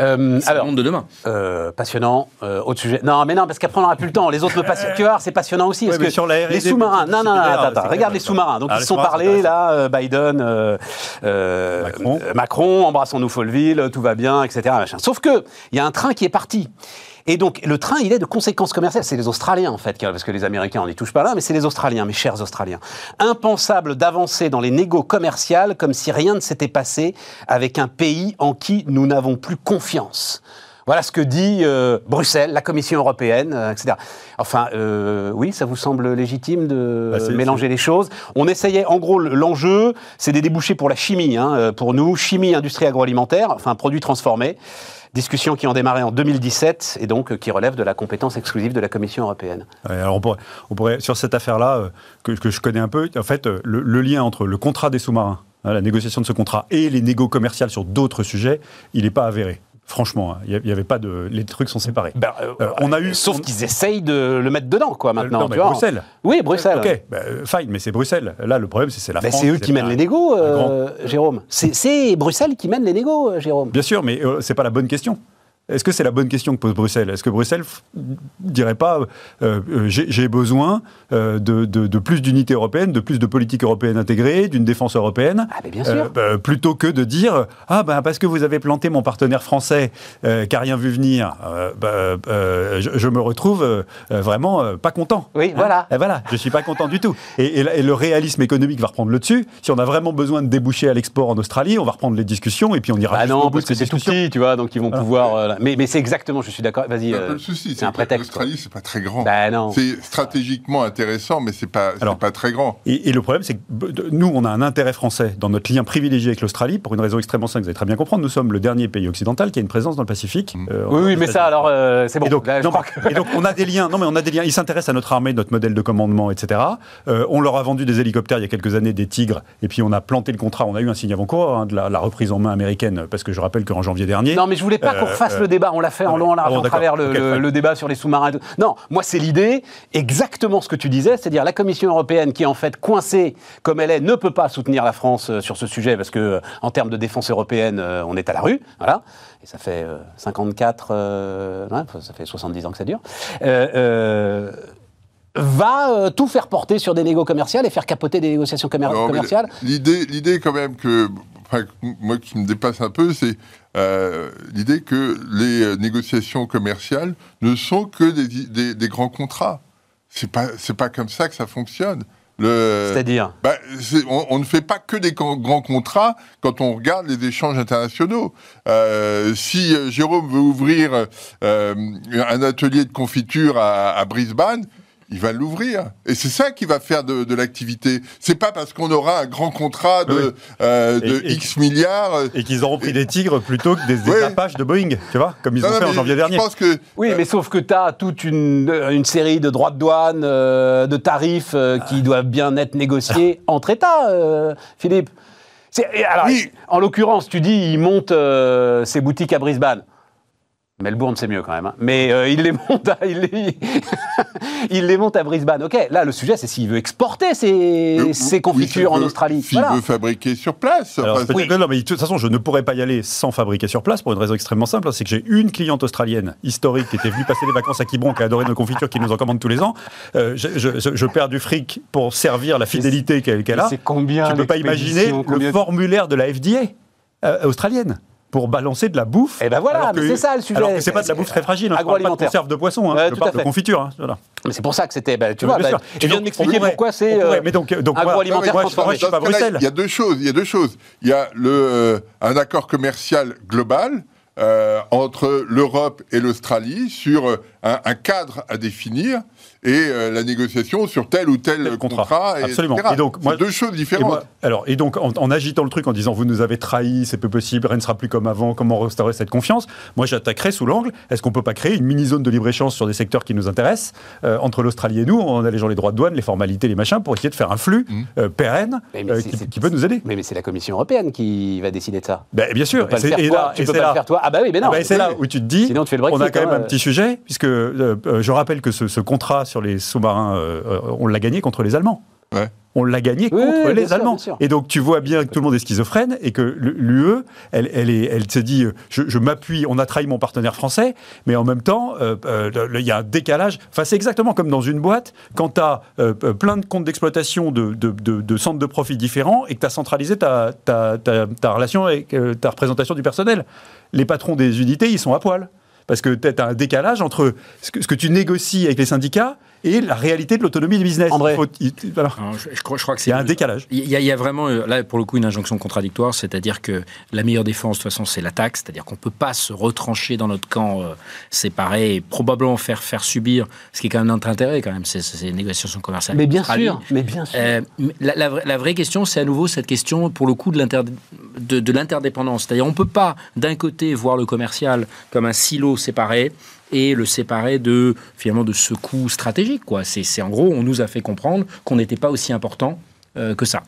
S1: Euh,
S2: C'est
S1: alors,
S2: le monde de demain.
S1: Euh, passionnant. Euh, autre sujet. Non, mais non, parce qu'après on n'aura plus le temps. Les autres me passionnent. <laughs> Tu voir, c'est passionnant aussi.
S3: Ouais,
S1: parce
S3: mais
S1: que
S3: sur la
S1: les sous-marins. Non, non, non, attends, Regarde les sous-marins. Donc
S3: Ah,
S1: ils se sont parlé là, euh, Biden, euh, euh,
S3: Macron.
S1: Macron, embrassons-nous Folleville, tout va bien, etc. machin. Sauf que il y a un train qui est parti. Et donc, le train, il est de conséquences commerciales. C'est les Australiens, en fait, parce que les Américains, on n'y touche pas là, mais c'est les Australiens, mes chers Australiens. Impensable d'avancer dans les négos commerciales comme si rien ne s'était passé avec un pays en qui nous n'avons plus confiance. Voilà ce que dit euh, Bruxelles, la Commission européenne, euh, etc. Enfin, euh, oui, ça vous semble légitime de
S3: Bah,
S1: mélanger les choses? On essayait, en gros, l'enjeu, c'est des débouchés pour la chimie, hein, euh, pour nous, chimie, industrie agroalimentaire, enfin, produits transformés. Discussions qui ont démarré en 2017 et donc euh, qui relèvent de la compétence exclusive de la Commission européenne.
S3: Alors on pourrait, sur cette affaire-là, euh, que, je connais un peu, en fait, euh, le, le lien entre le contrat des sous-marins, hein, la négociation de ce contrat, et les négos commerciales sur d'autres sujets, il n'est pas avéré. Franchement, hein, il n'y avait pas de. Les trucs sont séparés.
S1: Ben, euh,
S3: Euh, on a eu-
S1: Sauf
S3: on-
S1: qu'ils essayent de le mettre dedans, quoi, maintenant.
S3: non, mais
S1: tu vois.
S3: Bruxelles.
S1: Oui, Bruxelles.
S3: Ok, bah, euh, fine, mais c'est Bruxelles. Là, le problème, c'est c'est la France.
S1: c'est eux qui mènent les négos, euh, Jérôme. C'est- Bruxelles qui mène les négos, euh, Jérôme.
S3: Bien sûr, mais euh, c'est pas la bonne question. Est-ce que c'est la bonne question que pose Bruxelles? Est-ce que Bruxelles f- dirait pas euh, euh, j'ai besoin euh, de, de- de plus d'unité européenne, de plus de politique européenne intégrée, d'une défense européenne?
S1: Ah, mais bien sûr.
S3: bah, plutôt que de dire ah ben parce que vous avez planté mon partenaire français qui a rien vu venir, bah, je, je me retrouve vraiment pas content.
S1: Oui, voilà.
S3: Et voilà, je suis pas content du tout. Et, et la- et le réalisme économique va reprendre le dessus. Si on a vraiment besoin de déboucher à l'export en Australie, on va reprendre les discussions et puis on ira
S1: Ah non,
S3: bout
S1: parce
S3: de
S1: que
S3: ces
S1: c'est tout petit, tu vois, donc ils vont pouvoir. Mais mais c'est exactement, je suis d'accord. Vas-y.
S4: C'est un
S1: euh,
S4: peu le souci.
S1: c'est un prétexte.
S4: L'Australie, c'est pas très grand.
S1: Ben non.
S4: C'est stratégiquement intéressant, mais c'est pas, c'est
S3: Alors,
S4: pas très grand.
S3: Et, et le problème, c'est que nous, on a un intérêt français dans notre lien privilégié avec l'Australie, pour une raison extrêmement simple, vous allez très bien comprendre. Nous sommes le dernier pays occidental qui a une présence dans le Pacifique. euh,
S1: Oui, oui, mais ça, alors, euh, c'est bon.
S3: Et donc,
S1: Là, je
S3: non,
S1: crois
S3: mais-
S1: que-
S3: et donc, on a des liens. Non, mais on a des liens. Ils s'intéressent à notre armée, notre modèle de commandement, etc. Euh, on leur a vendu des hélicoptères il y a quelques années, des Tigres, et puis on a planté le contrat. On a eu un signe avant-coureur hein, de la, la reprise en main américaine, parce que je rappelle qu'en janvier dernier.
S1: Non, mais je voulais pas qu'on
S3: euh,
S1: le débat. On l'a fait en
S3: non,
S1: long, en large,
S3: ah bon,
S1: en
S3: d'accord.
S1: travers le, débat sur les sous-marins. Non, moi, c'est l'idée, exactement ce que tu disais, c'est-à-dire la Commission européenne qui est en fait coincée comme elle est, ne peut pas soutenir la France euh, sur ce sujet parce que, euh, en termes de défense européenne, euh, on est à la rue. Voilà. Et ça fait euh, 54, euh, ouais, ça fait 70 ans que ça dure. Euh, euh, va euh, tout faire porter sur des négos commerciales et faire capoter des négociations commer-
S4: Non, mais
S1: commerciales.
S4: L'idée, l'idée quand même que, enfin, moi qui me dépasse un peu, c'est euh, l'idée que les euh, négociations commerciales ne sont que des, des- des grands contrats. C'est pas, c'est pas comme ça que ça fonctionne.
S1: C'est-à-dire
S4: bah, on, on ne fait pas que des grands contrats quand on regarde les échanges internationaux. Euh, si Jérôme veut ouvrir euh, un atelier de confiture à, à Brisbane, il va l'ouvrir. Et c'est ça qui va faire de, de l'activité. C'est pas parce qu'on aura un grand contrat de,
S3: Oui.
S4: euh, de
S3: Et- et-
S4: X milliards. euh,
S3: Et qu'ils auront pris des tigres plutôt que des, des
S4: Ouais.
S3: Apaches de Boeing, tu vois, comme ils
S4: non,
S3: ont
S4: non,
S3: fait en janvier dernier.
S4: Je pense que
S1: Oui, mais sauf que tu as toute une, une série de droits de douane, euh, de tarifs euh, qui doivent bien être négociés <laughs> entre États, euh, Philippe. Alors,
S4: Oui.
S1: En l'occurrence, tu dis, il monte euh, ses boutiques à Brisbane. Melbourne, c'est mieux quand même. hein. Mais euh, il, les monte à, il, les, <laughs> il les monte à Brisbane. Ok, là, le sujet, c'est s'il veut exporter ses, confitures en
S4: veut-
S1: Australie.
S4: S'il
S1: Voilà.
S4: veut fabriquer sur place.
S3: Alors,
S4: Enfin,
S3: peut-être
S1: oui.
S3: que non, mais de toute façon, je ne pourrais pas y aller sans fabriquer sur place pour une raison extrêmement simple. hein, c'est que j'ai une cliente australienne historique qui était venue passer les vacances à Quiberon, qui a adoré nos confitures, qui nous en commande tous les ans. Euh, je, je- je- je perds du fric pour servir la fidélité qu'elle qu'elle a.
S1: C'est combien
S3: Tu ne peux pas imaginer le formulaire de la FDA euh, australienne pour balancer de la bouffe.
S1: Eh ben voilà, mais c'est ça, le sujet.
S3: Alors que c'est pas de la bouffe très fragile. Hein, je parle pas de conserve de poisson. Hein, je
S1: tout à
S3: parle de confiture. hein, voilà.
S1: Mais c'est pour ça que c'était. bah, tu vois, bah, tu
S3: Et
S1: viens
S3: donc,
S1: de m'expliquer pourquoi c'est. euh,
S3: mais donc, donc, moi-
S1: agroalimentaire
S3: moi, je-
S1: transformé.
S3: je.
S4: Il y a deux choses. Il y a deux choses. Il y a le, euh, un accord commercial global euh, entre l'Europe et l'Australie sur euh, un, un cadre à définir et euh, la négociation sur tel ou tel
S3: Tel contrat.
S4: contrat. et
S3: Absolument.
S4: etc.
S3: Et donc, moi-
S4: deux choses
S3: Et,
S4: différentes.
S3: moi- alors, et donc, en, en agitant le truc, en disant vous nous avez trahis, c'est peu possible, rien ne sera plus comme avant, comment restaurer cette confiance Moi, j'attaquerais sous l'angle est-ce qu'on peut pas créer une mini-zone de libre-échange sur des secteurs qui nous intéressent, euh, entre l'Australie et nous, en allégeant les droits de douane, les formalités, les machins, pour essayer de faire un flux
S4: Mhm.
S3: euh, pérenne
S1: Mais- mais
S3: euh,
S1: c'est-
S3: qui, peut nous aider
S1: Mais, mais c'est la Commission européenne qui va décider de ça.
S3: Ben, Bien
S1: Tu
S3: sûr.
S1: peux pas
S3: Et
S1: le
S3: c'est-
S1: faire
S3: et
S1: toi.
S3: là-
S1: Tu
S3: et
S1: peux
S3: c'est
S1: pas
S3: là-
S1: le faire toi. Ah bah oui, mais non.
S3: Ah ben, c'est là où tu te dis,
S1: Sinon, tu fais le
S3: on a quand même un petit sujet, puisque je rappelle que ce contrat sur les sous-marins, euh, on l'a gagné contre les Allemands.
S4: Ouais.
S3: On l'a gagné
S1: Oui,
S3: contre
S1: oui,
S3: les
S1: sûr,
S3: Allemands. Et donc tu vois bien que tout le monde est schizophrène et que l'UE, elle, elle, est- elle se dit, je, je m'appuie, on a trahi mon partenaire français, mais en même temps, euh, euh, il y a un décalage. Enfin, c'est exactement comme dans une boîte, quand tu as plein de comptes d'exploitation de, de- de- de centres de profit différents et que tu as centralisé ta, ta- ta- ta relation avec euh, ta représentation du personnel. Les patrons des unités, ils sont à poil. Parce que tu as un décalage entre ce ce que tu négocies avec les syndicats et la réalité de l'autonomie du business.
S1: André.
S3: Il faut- il- voilà.
S2: Je, je crois, je crois que
S3: Il
S2: c'est
S3: y a un décalage.
S2: Il y, a, il y a vraiment, euh, là, pour le coup, une injonction contradictoire, c'est-à-dire que la meilleure défense, de toute façon, c'est l'attaque, c'est-à-dire qu'on ne peut pas se retrancher dans notre camp euh, séparé et probablement faire, faire subir, ce qui est quand même notre intérêt, quand même, c'est ces négociations commerciales.
S1: Mais bien sûr, mais bien sûr.
S2: Euh, mais la, la vraie- la vraie question, c'est à nouveau cette question, pour le coup, de l'inter- de, de l'interdépendance. C'est-à-dire, on ne peut pas, d'un côté, voir le commercial comme un silo séparé et le séparer de, finalement, de ce coût stratégique. Quoi. C'est, en gros, on nous a fait comprendre qu'on n'était pas aussi important euh, que ça.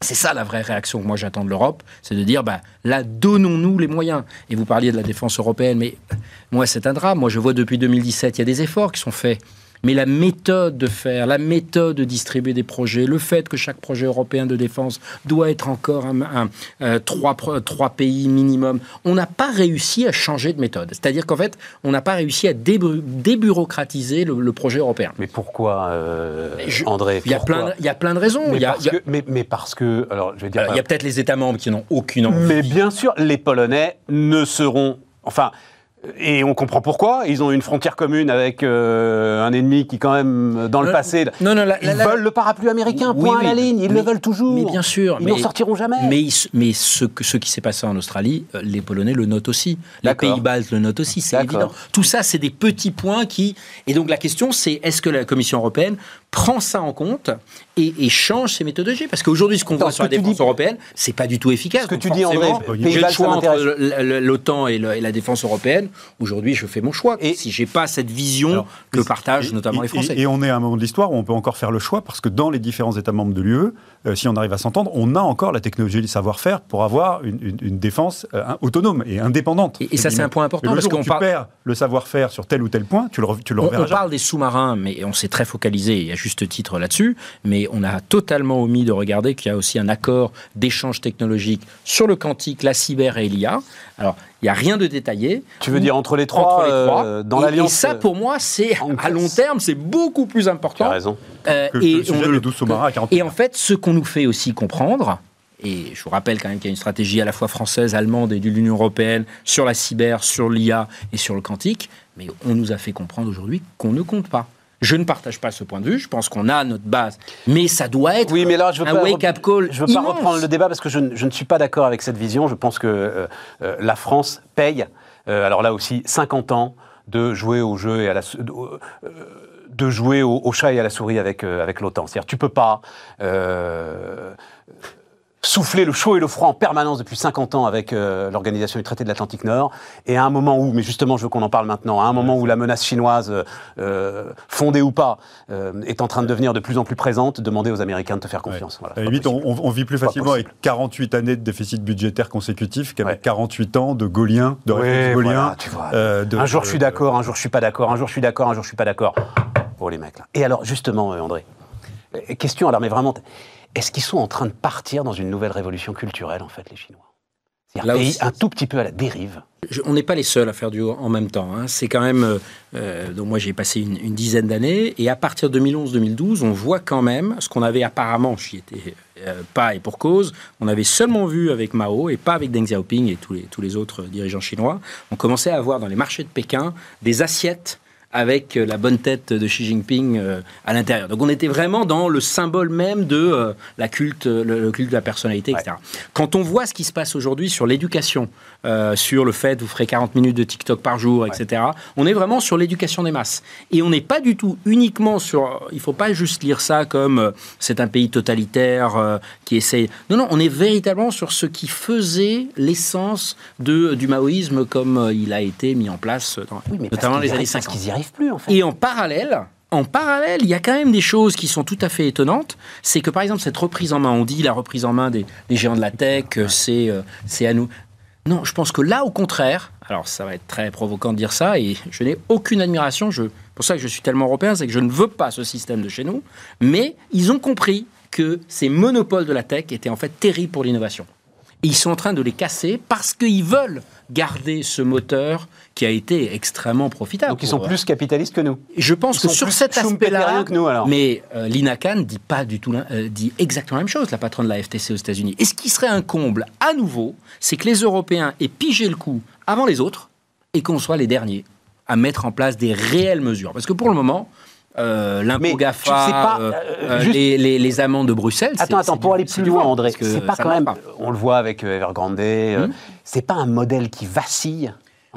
S2: C'est ça la vraie réaction que moi j'attends de l'Europe, c'est de dire, bah, là, donnons-nous les moyens. Et vous parliez de la défense européenne, mais moi c'est un drame. Moi je vois depuis 2017, il y a des efforts qui sont faits. Mais la méthode de faire, la méthode de distribuer des projets, le fait que chaque projet européen de défense doit être encore un, un- euh, trois, pays minimum, on n'a pas réussi à changer de méthode. C'est-à-dire qu'en fait, on n'a pas réussi à débureaucratiser le, le projet européen.
S1: Mais pourquoi, euh,
S2: Je-
S1: André
S2: Il y, a plein de, il y a plein de raisons.
S1: mais
S2: Il y a-
S1: parce
S2: il y a-
S1: que, mais, mais parce que. Alors, je vais dire.
S2: alors, il y a peut-être les États membres qui n'ont aucune envie.
S1: Mais bien sûr, les Polonais ne seront. Enfin. Et on comprend pourquoi. Ils ont une frontière commune avec euh, un ennemi qui, quand même, dans le
S2: Non,
S1: passé.
S2: non, non, la-
S1: ils
S2: la- la-
S1: veulent le parapluie américain,
S2: Oui,
S1: point
S2: oui,
S1: à la ligne. Ils
S2: mais-
S1: le veulent toujours.
S2: Mais bien sûr.
S1: Ils n'en sortiront jamais.
S2: Mais, ce, que- ce qui s'est passé en Australie, euh, les Polonais le notent aussi. Les
S1: D'accord.
S2: pays baltes le notent aussi, c'est évident. Tout ça, c'est des petits points qui. Et donc la question, c'est est-ce que la Commission européenne prend ça en compte et, et change ses méthodologies Parce qu'aujourd'hui, ce qu'on voit sur la défense
S1: dis-
S2: européenne, c'est pas du tout efficace.
S1: Ce que
S2: Donc
S1: tu dis, André,
S2: forcément,
S3: Pays
S2: j'ai le choix entre l'OTAN et, la défense européenne. Aujourd'hui, je fais mon choix.
S1: Et-
S2: si j'ai pas cette vision
S3: Alors,
S2: que partagent notamment les Français.
S3: Et on est à un moment de l'histoire où on peut encore faire le choix parce que dans les différents États membres de l'UE, euh, si on arrive à s'entendre, on a encore la technologie et le savoir-faire pour avoir une, une- une défense euh, autonome et indépendante.
S2: Et- et ça, c'est un point important
S3: le
S2: parce
S3: jour où
S2: qu'on
S3: tu
S2: parle-
S3: perds le savoir-faire sur tel ou tel point, tu le, tu le
S2: On,
S3: reverras
S2: on parle des sous-marins, mais on s'est très focalisé, et à juste titre là-dessus, mais on a totalement omis de regarder qu'il y a aussi un accord d'échange technologique sur le quantique, la cyber et l'IA. Alors, il n'y a rien de détaillé.
S1: Tu veux dire entre les trois,
S2: Entre les trois.
S1: euh, dans
S2: Et-
S1: l'alliance.
S2: Et ça, pour moi, c'est
S1: en
S2: à long terme, c'est beaucoup plus
S1: Tu
S2: important.
S1: as raison.
S2: Euh,
S3: Que- que le sujet
S2: on
S3: des 12 sous-marins à 40
S2: et en fait, ce qu'on nous fait aussi comprendre, et je vous rappelle quand même qu'il y a une stratégie à la fois française, allemande et de l'Union européenne sur la cyber, sur l'IA et sur le quantique, mais on nous a fait comprendre aujourd'hui qu'on ne compte pas. Je ne partage pas ce point de vue, je pense qu'on a notre base, mais ça doit être
S1: Oui, mais là, je veux
S2: un wake-up call.
S1: Je veux pas reprendre le débat parce que je, ne- je ne suis pas d'accord avec cette vision. Je pense que euh, euh, la France paye, euh, alors là aussi, 50 ans de jouer au jeu et à la, de, de jouer au, chat et à la souris avec, avec l'OTAN. C'est-à-dire, tu peux pas souffler le chaud et le froid en permanence depuis 50 ans avec euh, l'organisation du traité de l'Atlantique Nord, et à un moment où, mais justement je veux qu'on en parle maintenant, à un moment où la menace chinoise, euh, fondée ou pas, euh, est en train de devenir de plus en plus présente, demander aux Américains de te faire confiance.
S3: à la limite, on, vit plus facilement avec 48 années de déficit budgétaire consécutif qu'avec 48 ans de gauliens, de
S1: oui, un jour je suis d'accord, un jour je suis pas d'accord, un jour je suis d'accord, un jour je suis pas d'accord. Oh les mecs là. Et alors justement, André, question alors mais vraiment est-ce qu'ils sont en train de partir dans une nouvelle révolution culturelle, en fait, les Chinois? Là un tout petit peu à la dérive.
S2: on n'est pas les seuls à faire du en même temps. Hein. C'est quand même. Euh, euh, donc moi, j'ai passé une, dizaine d'années. Et à partir de 2011-2012, on voit quand même ce qu'on avait apparemment, j'y étais euh, pas et pour cause, on avait seulement vu avec Mao et pas avec Deng Xiaoping et tous les, tous les autres dirigeants chinois. On commençait à avoir dans les marchés de Pékin des assiettes avec euh, la bonne tête de Xi Jinping euh, à l'intérieur. Donc on était vraiment dans le symbole même de euh, la culte, le, culte de la personnalité, etc. Quand on voit ce qui se passe aujourd'hui sur l'éducation, sur le fait vous ferez 40 minutes de TikTok par jour, etc., on est vraiment sur l'éducation des masses. Et on n'est pas du tout uniquement sur... Il ne faut pas juste lire ça comme c'est un pays totalitaire qui essaye... Non, non, on est véritablement sur ce qui faisait l'essence du maoïsme comme il a été mis en place, dans, notamment les années 50
S1: plus, en fait.
S2: Et en parallèle, en parallèle, il y a quand même des choses qui sont tout à fait étonnantes. C'est que, par exemple, cette reprise en main, on dit la reprise en main des, géants de la tech, c'est euh, c'est à nous. Non, je pense que là, au contraire, alors ça va être très provoquant de dire ça, et je n'ai aucune admiration, je, pour ça que je suis tellement européen, c'est que je ne veux pas ce système de chez nous, mais ils ont compris que ces monopoles de la tech étaient en fait terribles pour l'innovation. Et ils sont en train de les casser parce qu'ils veulent garder ce moteur qui a été extrêmement profitable.
S1: Donc ils sont plus capitalistes que nous.
S2: Je pense que sur cet aspect-là, mais euh, Lina Khan dit pas du tout, euh, dit exactement la même chose, la patronne de la FTC aux États-Unis. Et ce qui serait un comble à nouveau, c'est que les Européens aient pigé le coup avant les autres et qu'on soit les derniers à mettre en place des réelles mesures. Parce que pour le moment, euh, l'impôt GAFA, euh, euh, les, les, amendes de Bruxelles.
S1: Attends, attends, pour aller plus loin, André, c'est pas quand même, on le voit avec Evergrande, hmm c'est pas un modèle qui vacille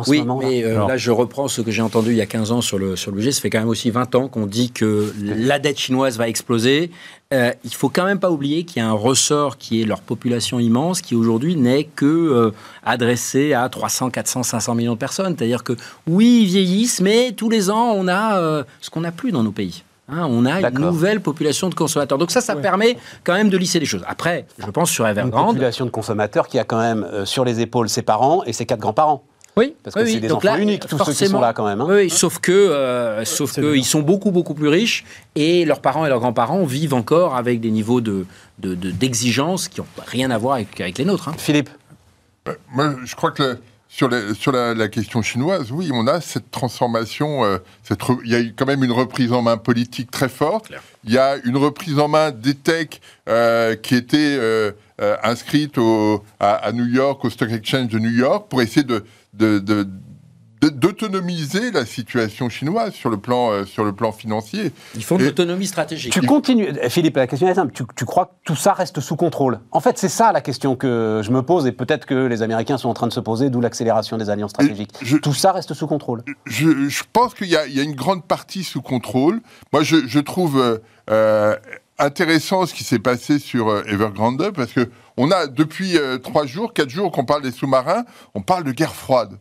S2: oui, mais euh, là, je reprends ce que j'ai entendu il y a 15 ans sur le, sur le budget. Ça fait quand même aussi 20 ans qu'on dit que la dette chinoise va exploser. Euh, il faut quand même pas oublier qu'il y a un ressort qui est leur population immense, qui aujourd'hui n'est que euh, adressé à 300, 400, 500 millions de personnes. C'est-à-dire que oui, ils vieillissent, mais tous les ans, on a euh, ce qu'on n'a plus dans nos pays. Hein, on a une nouvelle population de consommateurs. Donc ça, ça permet quand même de lisser les choses. Après, je pense sur Evergrande...
S1: Une population de consommateurs qui a quand même sur les épaules ses parents et ses quatre grands-parents.
S2: Oui,
S1: parce que c'est des enfants uniques, tous ceux qui sont là quand même. Hein.
S2: Oui, sauf que, euh, sauf que ils sont beaucoup beaucoup plus riches et leurs parents et leurs grands-parents vivent encore avec des niveaux de d'exigence qui n'ont rien à voir avec, avec les nôtres. Hein.
S1: Philippe,
S4: euh, moi, je crois que sur, sur la, question chinoise, oui, on a cette transformation. Euh, cette il y a quand même une reprise en main politique très forte. Il y a une reprise en main des techs qui était inscrite au, à, à, New York, au Stock Exchange de New York, pour essayer de, de, d'autonomiser la situation chinoise sur le plan, euh, sur le plan financier.
S2: Ils font de l'autonomie stratégique.
S1: Tu continues, Philippe, la question est simple. Tu, tu, crois que tout ça reste sous contrôle? En fait, c'est ça la question que je me pose et peut-être que les Américains sont en train de se poser, d'où l'accélération des alliances stratégiques. tout ça reste sous contrôle
S4: Je, je pense qu'il y, y, a une grande partie sous contrôle. Moi, je, je trouve euh, euh intéressant ce qui s'est passé sur euh, Evergrande parce que on a depuis trois jours, quatre jours qu'on parle des sous-marins, on parle de guerre froide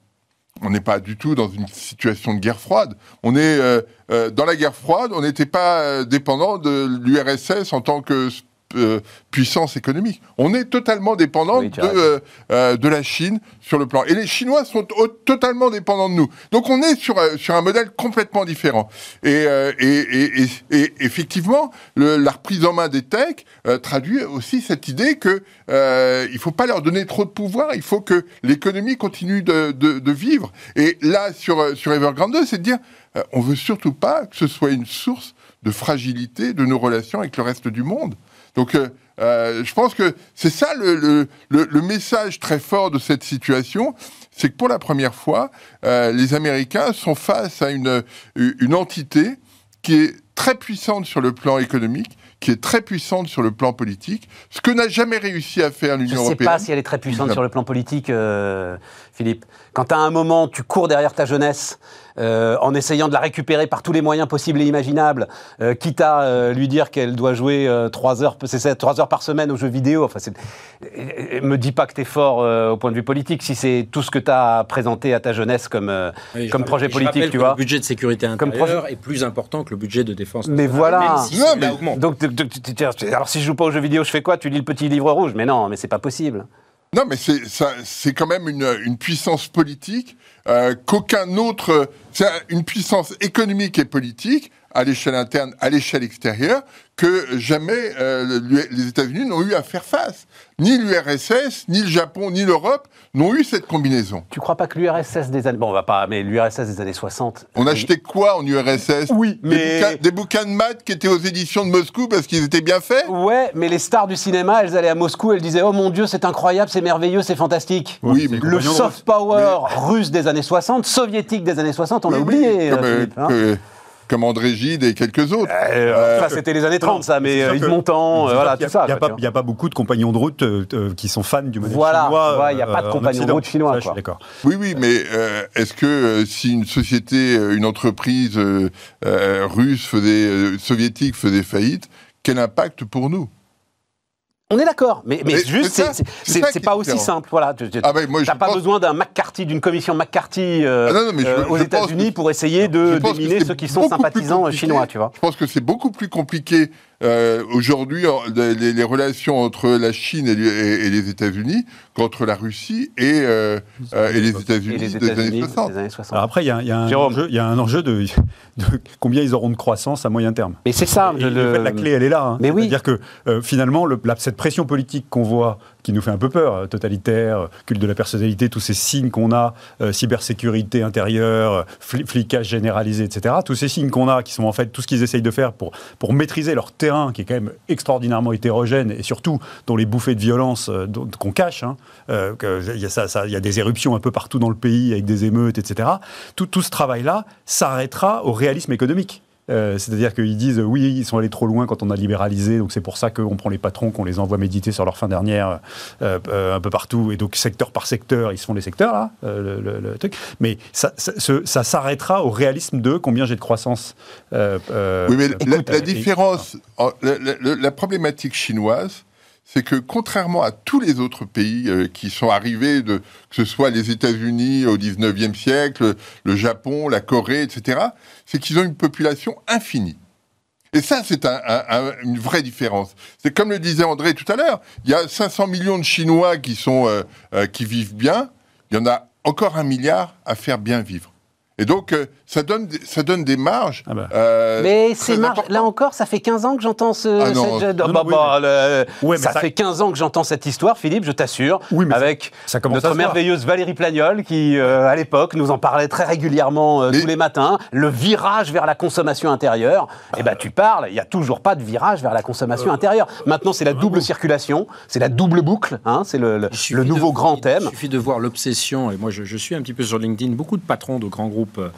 S4: on n'est pas du tout dans une situation de guerre froide. On est euh, euh, dans la guerre froide, on n'était pas euh, dépendant de l'URSS en tant que euh, puissance économique. On est totalement dépendant de, euh, euh, de la Chine sur le plan. Et les Chinois sont totalement dépendants de nous. Donc on est sur, sur un modèle complètement différent. Et, et, et, effectivement, la reprise en main des techs traduit aussi cette idée que il faut pas leur donner trop de pouvoir, il faut que l'économie continue de, de, de, vivre. Et là, sur, sur Evergrande, c'est de dire, on veut surtout pas que ce soit une source de fragilité de nos relations avec le reste du monde. Donc, euh, euh, je pense que c'est ça le, message très fort de cette situation, c'est que pour la première fois, euh, les Américains sont face à une, une entité qui est très puissante sur le plan économique, qui est très puissante sur le plan politique, ce que n'a jamais réussi à faire l'Union européenne.
S1: Je ne sais pas si elle est très puissante sur le plan politique, euh, Philippe. Quand à un moment, tu cours derrière ta jeunesse, euh, en essayant de la récupérer par tous les moyens possibles et imaginables, euh, quitte à euh, lui dire qu'elle doit jouer 3 heures, trois heures par semaine aux jeux vidéo. Enfin, me dis pas que tu es fort au point de vue politique si c'est tout ce que tu as présenté à ta jeunesse comme, comme projet politique, tu vois.
S2: Le budget de sécurité intérieure est plus important que le budget de défense.
S1: Mais voilà. Donc, alors si je joue pas aux jeux vidéo, je fais quoi? Tu lis le petit livre rouge Mais non, mais c'est pas possible.
S4: Non, mais c'est quand même une, une puissance politique euh, qu'aucun autre. C'est une puissance économique et politique à l'échelle interne, à l'échelle extérieure, que jamais euh, les États-Unis n'ont eu à faire face. Ni l'URSS, ni le Japon, ni l'Europe n'ont eu cette combinaison.
S1: Tu crois pas que l'URSS des années... Bon, on va pas... Mais l'URSS des années 60...
S4: On achetait quoi en URSS
S1: Oui,
S4: mais... Des bouquins, de maths qui étaient aux éditions de Moscou parce qu'ils étaient bien faits?
S1: Ouais, mais les stars du cinéma, elles allaient à Moscou, elles disaient « Oh mon Dieu, c'est incroyable, c'est merveilleux, c'est fantastique
S4: Oui, mais
S1: Le soft power russe des années 60, soviétique des années 60, on l'a oublié.
S4: Euh, hein comme André Gide et quelques autres.
S1: Euh, euh c'était les années 30, ça, mais Yves euh, Montand, voilà, tout ça.
S3: Il n'y a, pas beaucoup de compagnons de route euh, qui sont fans du modèle
S1: voilà,
S3: chinois.
S1: il n'y a pas de compagnons de route chinois.
S3: d'accord.
S4: Oui, oui, mais est-ce que si une société, une entreprise russe faisait, soviétique faisait faillite, quel impact pour nous?
S1: On est d'accord, mais, mais, juste, c'est pas aussi simple. Voilà, tu n'as ah pas besoin d'un McCarthy, d'une commission McCarthy euh, ah euh, aux États-Unis pour essayer de déminer ceux qui sont sympathisants chinois, tu vois.
S4: Je pense que c'est beaucoup plus compliqué euh, aujourd'hui les, relations entre la Chine et, les États-Unis qu'entre la Russie et, euh, euh, et les États-Unis des, années 60.
S3: Alors après, il y, a, un enjeu <laughs> de, combien ils auront de croissance à moyen terme.
S1: Mais c'est ça.
S3: La clé, elle est là. Hein. C'est-à-dire que finalement, le, cette pression politique qu'on voit qui nous fait un peu peur, euh, totalitaire, euh, culte de la personnalité, tous ces signes qu'on a, euh, cybersécurité intérieure, flicage généralisé, etc. Tous ces signes qu'on a, qui sont en fait tout ce qu'ils essayent de faire pour, pour maîtriser leur terrain, qui est quand même extraordinairement hétérogène, et surtout dont les bouffées de violence qu'on cache, hein, il, y a des éruptions un peu partout dans le pays avec des émeutes, etc. Tout ce travail-là s'arrêtera au réalisme économique. Euh, c'est-à-dire qu'ils disent oui, ils sont allés trop loin quand on a libéralisé, donc c'est pour ça qu'on prend les patrons, qu'on les envoie méditer sur leur fin dernière euh, euh, un peu partout, et donc secteur par secteur, ils se font les secteurs là, le, truc. Mais ça, ça, s'arrêtera au réalisme de combien j'ai de croissance.
S4: oui, mais la, différence, la problématique chinoise, c'est que contrairement à tous les autres pays euh, qui sont arrivés, que ce soit les États-Unis au 19e siècle, le Japon, la Corée, etc., c'est qu'ils ont une population infinie. Et ça, c'est une vraie différence. C'est comme le disait André tout à l'heure, il y a 500 millions de Chinois qui, sont, euh, euh, qui vivent bien, il y en a encore un milliard à faire bien vivre. Et donc, ça, donne, ça donne des marges. Ah bah.
S1: euh, mais ces marges, là encore, ça fait 15 ans que j'entends ce. Ah non, cette... non, bah, bah, ça, fait 15 ans que j'entends cette histoire, Philippe, je t'assure, avec ça notre merveilleuse Valérie Plagnol, qui, euh, à l'époque, nous en parlait très régulièrement tous les matins. Le virage vers la consommation intérieure. Et eh ben, tu parles, il n'y a toujours pas de virage vers la consommation intérieure. Maintenant, c'est la double circulation, c'est la double boucle, hein, c'est le, le, nouveau grand thème.
S2: Il suffit de voir l'obsession, et moi je, je suis un petit peu sur LinkedIn, beaucoup de patrons de grands groupes euh,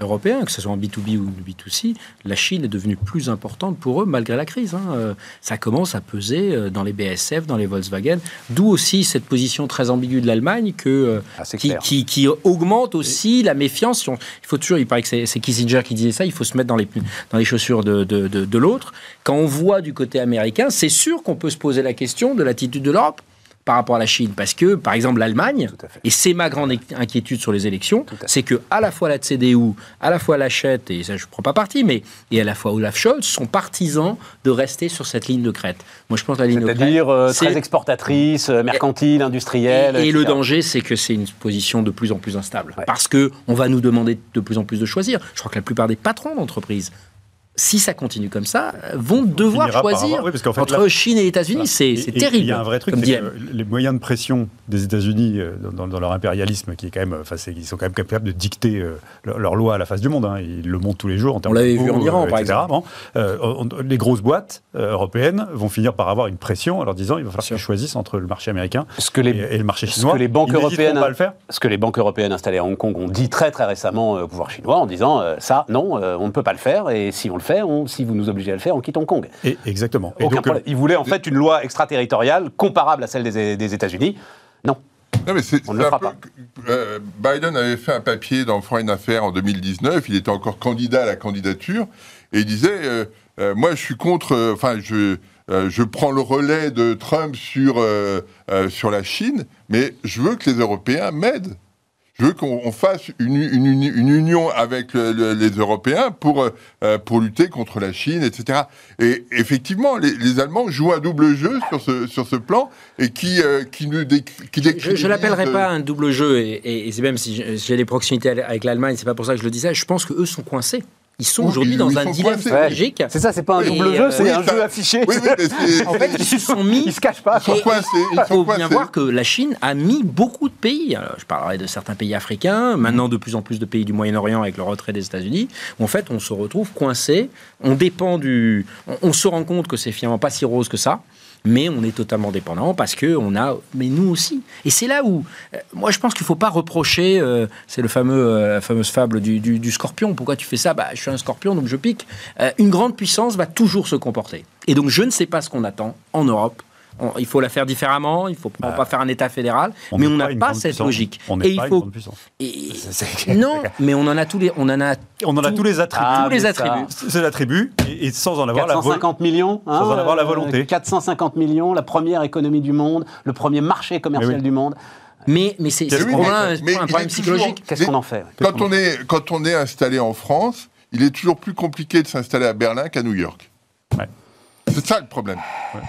S2: européens, que ce soit en B2B ou B2C, la Chine est devenue plus importante pour eux malgré la crise. Hein. Euh, ça commence à peser euh, dans les BSF, dans les Volkswagen, d'où aussi cette position très ambiguë de l'Allemagne que, ah, qui, qui, augmente aussi la méfiance. Il faut toujours, il paraît que c'est Kissinger qui disait ça, il faut se mettre dans les, dans les chaussures de, de, de l'autre. Quand on voit du côté américain, c'est sûr qu'on peut se poser la question de l'attitude de l'Europe par rapport à la Chine. Parce que, par exemple, l'Allemagne, et c'est ma grande inquiétude sur les élections, c'est que à la fois la CDU, à la fois l'Achète, et ça je ne prends pas parti, mais et à la fois Olaf Scholz sont partisans de rester sur cette ligne de crête.
S1: Moi, je pense que la ligne de crête. C'est-à-dire euh, très exportatrice, euh, mercantile, industrielle.
S2: Et, le danger, c'est que c'est une position de plus en plus instable. Parce que on va nous demander de plus en plus de choisir. Je crois que la plupart des patrons d'entreprise si ça continue comme ça, vont devoir choisir entre Chine et États-Unis. C'est terrible.
S3: Il y a un vrai truc, c'est que les moyens de pression des États-Unis euh, dans, leur impérialisme, qui est quand même, enfin, ils sont quand même capables de dicter euh, leurs lois à la face du monde. Hein. Ils le montrent tous les jours.
S2: En On l'avait vu en Iran, par exemple.
S3: les grosses boîtes européennes vont finir par avoir une pression en leur disant il va falloir qu'ils choisissent entre le marché américain et, le marché chinois.
S1: Ce que les banques européennes, pas le faire. Ce que les banques européennes installées à Hong Kong ont dit très très récemment au pouvoir chinois en disant ça, non, on ne peut pas le faire. Et si on le fait, si vous nous obligez à le faire, on quitte Hong Kong.
S3: Et, exactement.
S1: Et donc, ils voulaient en fait une loi extraterritoriale comparable à celle des, des États-Unis. Non.
S4: Non, mais on ne le fera pas. Euh, Biden avait fait un papier dans Foreign Affairs en 2019. Il était encore candidat à la candidature et il disait euh, euh, Moi, je suis contre. Enfin, je. je prends le relais de Trump sur, sur la Chine, mais je veux que les Européens m'aident je veux qu'on fasse une, union avec les Européens pour, euh, pour lutter contre la Chine, etc. Et effectivement, les, Allemands jouent un double jeu sur ce, sur ce plan et qui, euh, qui nous qui
S2: Je ne l'appellerai pas un double jeu, et, et, même si j'ai des proximités avec l'Allemagne, c'est pas pour ça que je le disais, je pense qu'eux sont coincés. Ils sont aujourd'hui dans un dilemme stratégique.
S1: C'est ça, c'est pas un double jeu, c'est un jeu affiché. <laughs>
S2: en fait, ils se sont mis.
S1: Ils se cachent pas.
S2: Ils sont coincés. Il faut bien voir que la Chine a mis beaucoup de pays. je parlerai de certains pays africains, maintenant de plus en plus de pays du Moyen-Orient avec le retrait des États-Unis. En fait, on se retrouve coincé. On dépend du. On, se rend compte que c'est finalement pas si rose que ça mais on est totalement dépendant parce que on a, mais nous aussi. Et c'est là où, euh, moi, je pense qu'il faut pas reprocher. Euh, c'est le fameux, euh, la fameuse fable du, du, scorpion. Pourquoi tu fais ça? Bah, je suis un scorpion, donc je pique. une grande puissance va toujours se comporter. Et donc, je ne sais pas ce qu'on attend en Europe il faut la faire différemment, il ne faut pas bah, faire un État fédéral, mais on n'a pas, cette logique.
S3: On n'est pas
S2: il faut...
S3: une puissance. <laughs>
S2: non, mais on en a tous les, on en a,
S3: on en a tous les attributs.
S2: tous les attributs.
S3: C'est l'attribut et, sans en avoir
S1: 450 la millions,
S3: hein, sans en avoir la volonté.
S1: 450 millions, la première économie du monde, le premier marché commercial du monde.
S2: Mais, mais c'est un, problème psychologique.
S1: Qu'est-ce qu'on en fait
S4: quand on, est, quand on est installé en France, il est toujours plus compliqué de s'installer à Berlin qu'à New York. C'est ça le problème.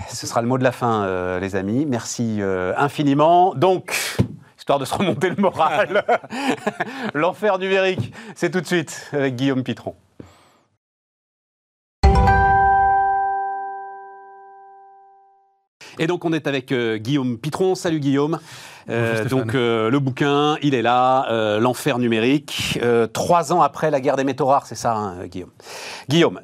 S1: Ce sera le mot de la fin, euh, les amis. Merci euh, infiniment. Donc, histoire de se remonter le moral, <laughs> l'enfer numérique, c'est tout de suite avec Guillaume Pitron. Et donc on est avec euh, Guillaume Pitron. Salut Guillaume. donc le bouquin, il est là, l'enfer numérique. trois ans après la guerre des métaux rares, c'est ça, hein, Guillaume. Guillaume,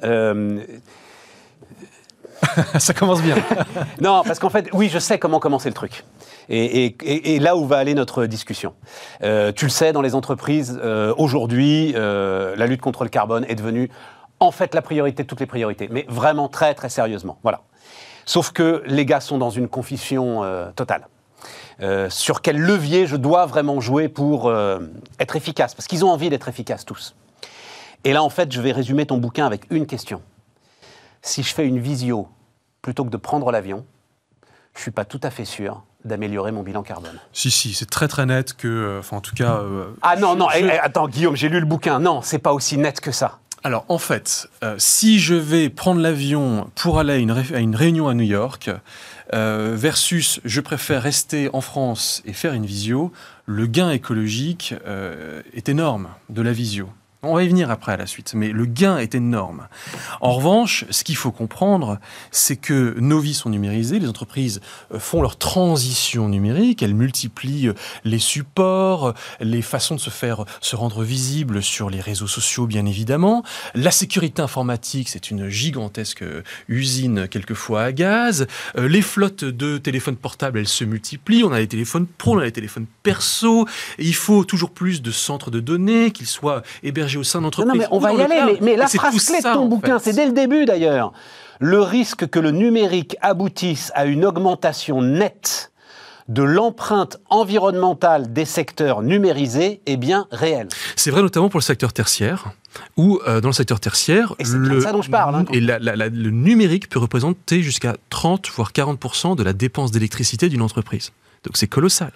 S1: <laughs>
S2: ça commence bien. <laughs>
S1: non, parce qu'en fait, oui, je sais comment commencer le truc. Et, là où va aller notre discussion. Euh, tu le sais, dans les entreprises, euh, aujourd'hui, euh, la lutte contre le carbone est devenue en fait la priorité de toutes les priorités, mais vraiment très très sérieusement. Voilà. Sauf que les gars sont dans une confusion totale. sur quel levier je dois vraiment jouer pour être efficace Parce qu'ils ont envie d'être efficaces tous. Et là, en fait, je vais résumer ton bouquin avec une question si je fais une visio plutôt que de prendre l'avion, je ne suis pas tout à fait sûr d'améliorer mon bilan carbone.
S5: Si, si, c'est très très net que, euh, enfin en tout cas... Euh,
S1: ah non, non, eh, eh, attends Guillaume, j'ai lu le bouquin, non, c'est pas aussi net que ça.
S5: Alors en fait, euh, si je vais prendre l'avion pour aller à une, à une, réunion à New York, versus je préfère rester en France et faire une visio, le gain écologique est énorme de la visio. On va y venir après à la suite, mais le gain est énorme. En revanche, ce qu'il faut comprendre, c'est que nos vies sont numérisées, les entreprises euh, font leur transition numérique, elles multiplient euh, les supports, euh, les façons de se faire se rendre visibles sur les réseaux sociaux, bien évidemment. La sécurité informatique, c'est une gigantesque usine quelquefois à gaz. Les flottes de téléphones portables, elles se multiplient. On a les téléphones pro, on a les téléphones perso. Il faut toujours plus de centres de données, qu'ils soient hébergés au sein d'entreprises.
S1: Non, mais on va y aller. Mais, la phrase clé de ton bouquin, c'est dès le début d'ailleurs. Le risque que le numérique aboutisse à une augmentation nette de l'empreinte environnementale des secteurs numérisés est bien réel.
S5: C'est vrai notamment pour le secteur tertiaire, où euh, dans le secteur tertiaire,
S1: le, ça dont je parle, hein,
S5: et le numérique peut représenter jusqu'à 30 voire 40 de la dépense d'électricité d'une entreprise. Donc c'est colossal.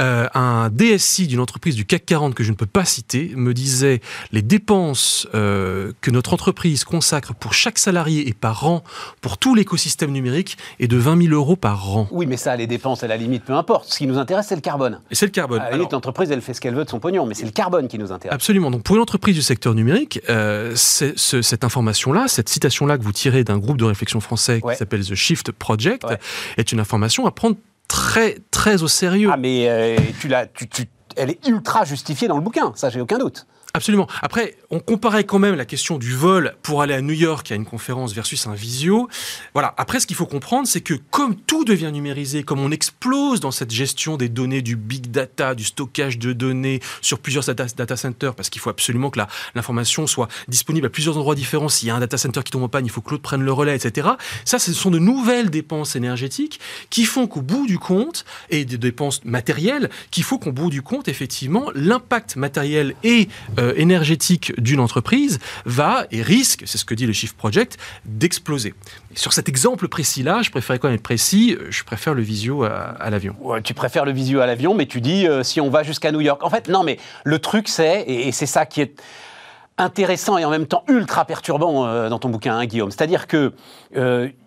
S5: Euh, un DSI d'une entreprise du CAC 40 que je ne peux pas citer me disait les dépenses euh, que notre entreprise consacre pour chaque salarié et par an pour tout l'écosystème numérique est de 20 000 euros par an.
S1: Oui, mais ça, les dépenses, à la limite, peu importe. Ce qui nous intéresse, c'est le carbone.
S5: Et c'est le carbone.
S1: À la limite, l'entreprise, elle fait ce qu'elle veut de son pognon, mais c'est le carbone qui nous intéresse.
S5: Absolument. Donc pour une entreprise du secteur numérique, euh, cette information-là, cette citation-là que vous tirez d'un groupe de réflexion français qui s'appelle The Shift Project, est une information à prendre très, très au sérieux.
S1: Ah, mais euh, tu l'as, tu, tu, elle est ultra justifiée dans le bouquin, ça, j'ai aucun doute.
S5: Absolument. Après, on comparait quand même la question du vol pour aller à New York à une conférence versus un visio. Voilà. Après, ce qu'il faut comprendre, c'est que comme tout devient numérisé, comme on explose dans cette gestion des données, du big data, du stockage de données sur plusieurs data, centers, parce qu'il faut absolument que l'information soit disponible à plusieurs endroits différents. S'il y a un data center qui tombe en panne, il faut que l'autre prenne le relais, etc. Ça, ce sont de nouvelles dépenses énergétiques qui font qu'au bout du compte, et des dépenses matérielles, qu'il faut qu'au bout du compte, effectivement, l'impact matériel et euh, énergétique d'une entreprise va et risque, c'est ce que dit le Shift Project, d'exploser. Sur cet exemple précis-là, je préfère quand même être précis, je préfère le visio à, l'avion.
S1: tu préfères le visio à l'avion, mais tu dis euh, si on va jusqu'à New York. En fait, non, mais le truc c'est, et, c'est ça qui est intéressant et en même temps ultra perturbant euh, dans ton bouquin, hein, Guillaume. C'est-à-dire que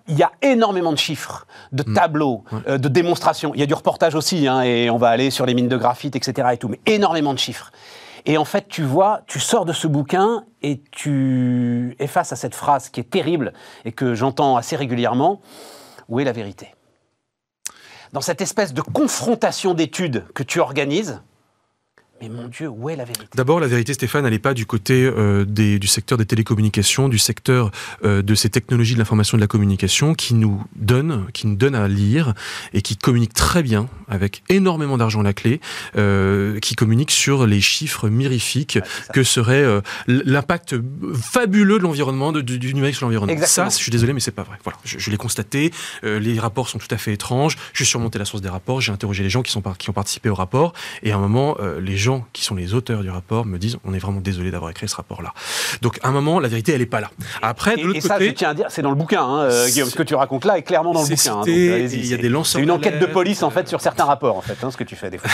S1: il y a énormément de chiffres, de mm. tableaux, de démonstrations. Il y a du reportage aussi, hein, et on va aller sur les mines de graphite, etc. Et tout, mais énormément de chiffres. Et en fait, tu vois, tu sors de ce bouquin et tu es face à cette phrase qui est terrible et que j'entends assez régulièrement. Où est la vérité? Dans cette espèce de confrontation d'études que tu organises, mais mon Dieu, où est la vérité?
S5: D'abord, la vérité, Stéphane, elle n'est pas du côté euh, des, du secteur des télécommunications, du secteur euh, de ces technologies de l'information et de la communication qui nous donnent, qui nous donnent à lire et qui communiquent très bien, avec énormément d'argent à la clé, euh, qui communiquent sur les chiffres mirifiques que serait l'impact fabuleux de l'environnement, du, numérique sur l'environnement. Ça, je suis désolé, mais c'est pas vrai. Voilà, je, l'ai constaté. les rapports sont tout à fait étranges. Suis surmonté la source des rapports. J'ai interrogé les gens qui, sont qui ont participé au rapport. Et à un moment, les gens qui sont les auteurs du rapport me disent on est vraiment désolé d'avoir écrit ce rapport-là. Donc à un moment, la vérité, elle n'est pas là.
S1: Après, de l'autre côté, ça, je tiens à dire, c'est dans le bouquin, hein, euh, Guillaume. Ce que tu racontes là est clairement dans le bouquin. Hein,
S5: il y a des lanceurs.
S1: C'est une enquête de police en fait sur certains rapports en fait, hein, ce que tu fais des fois.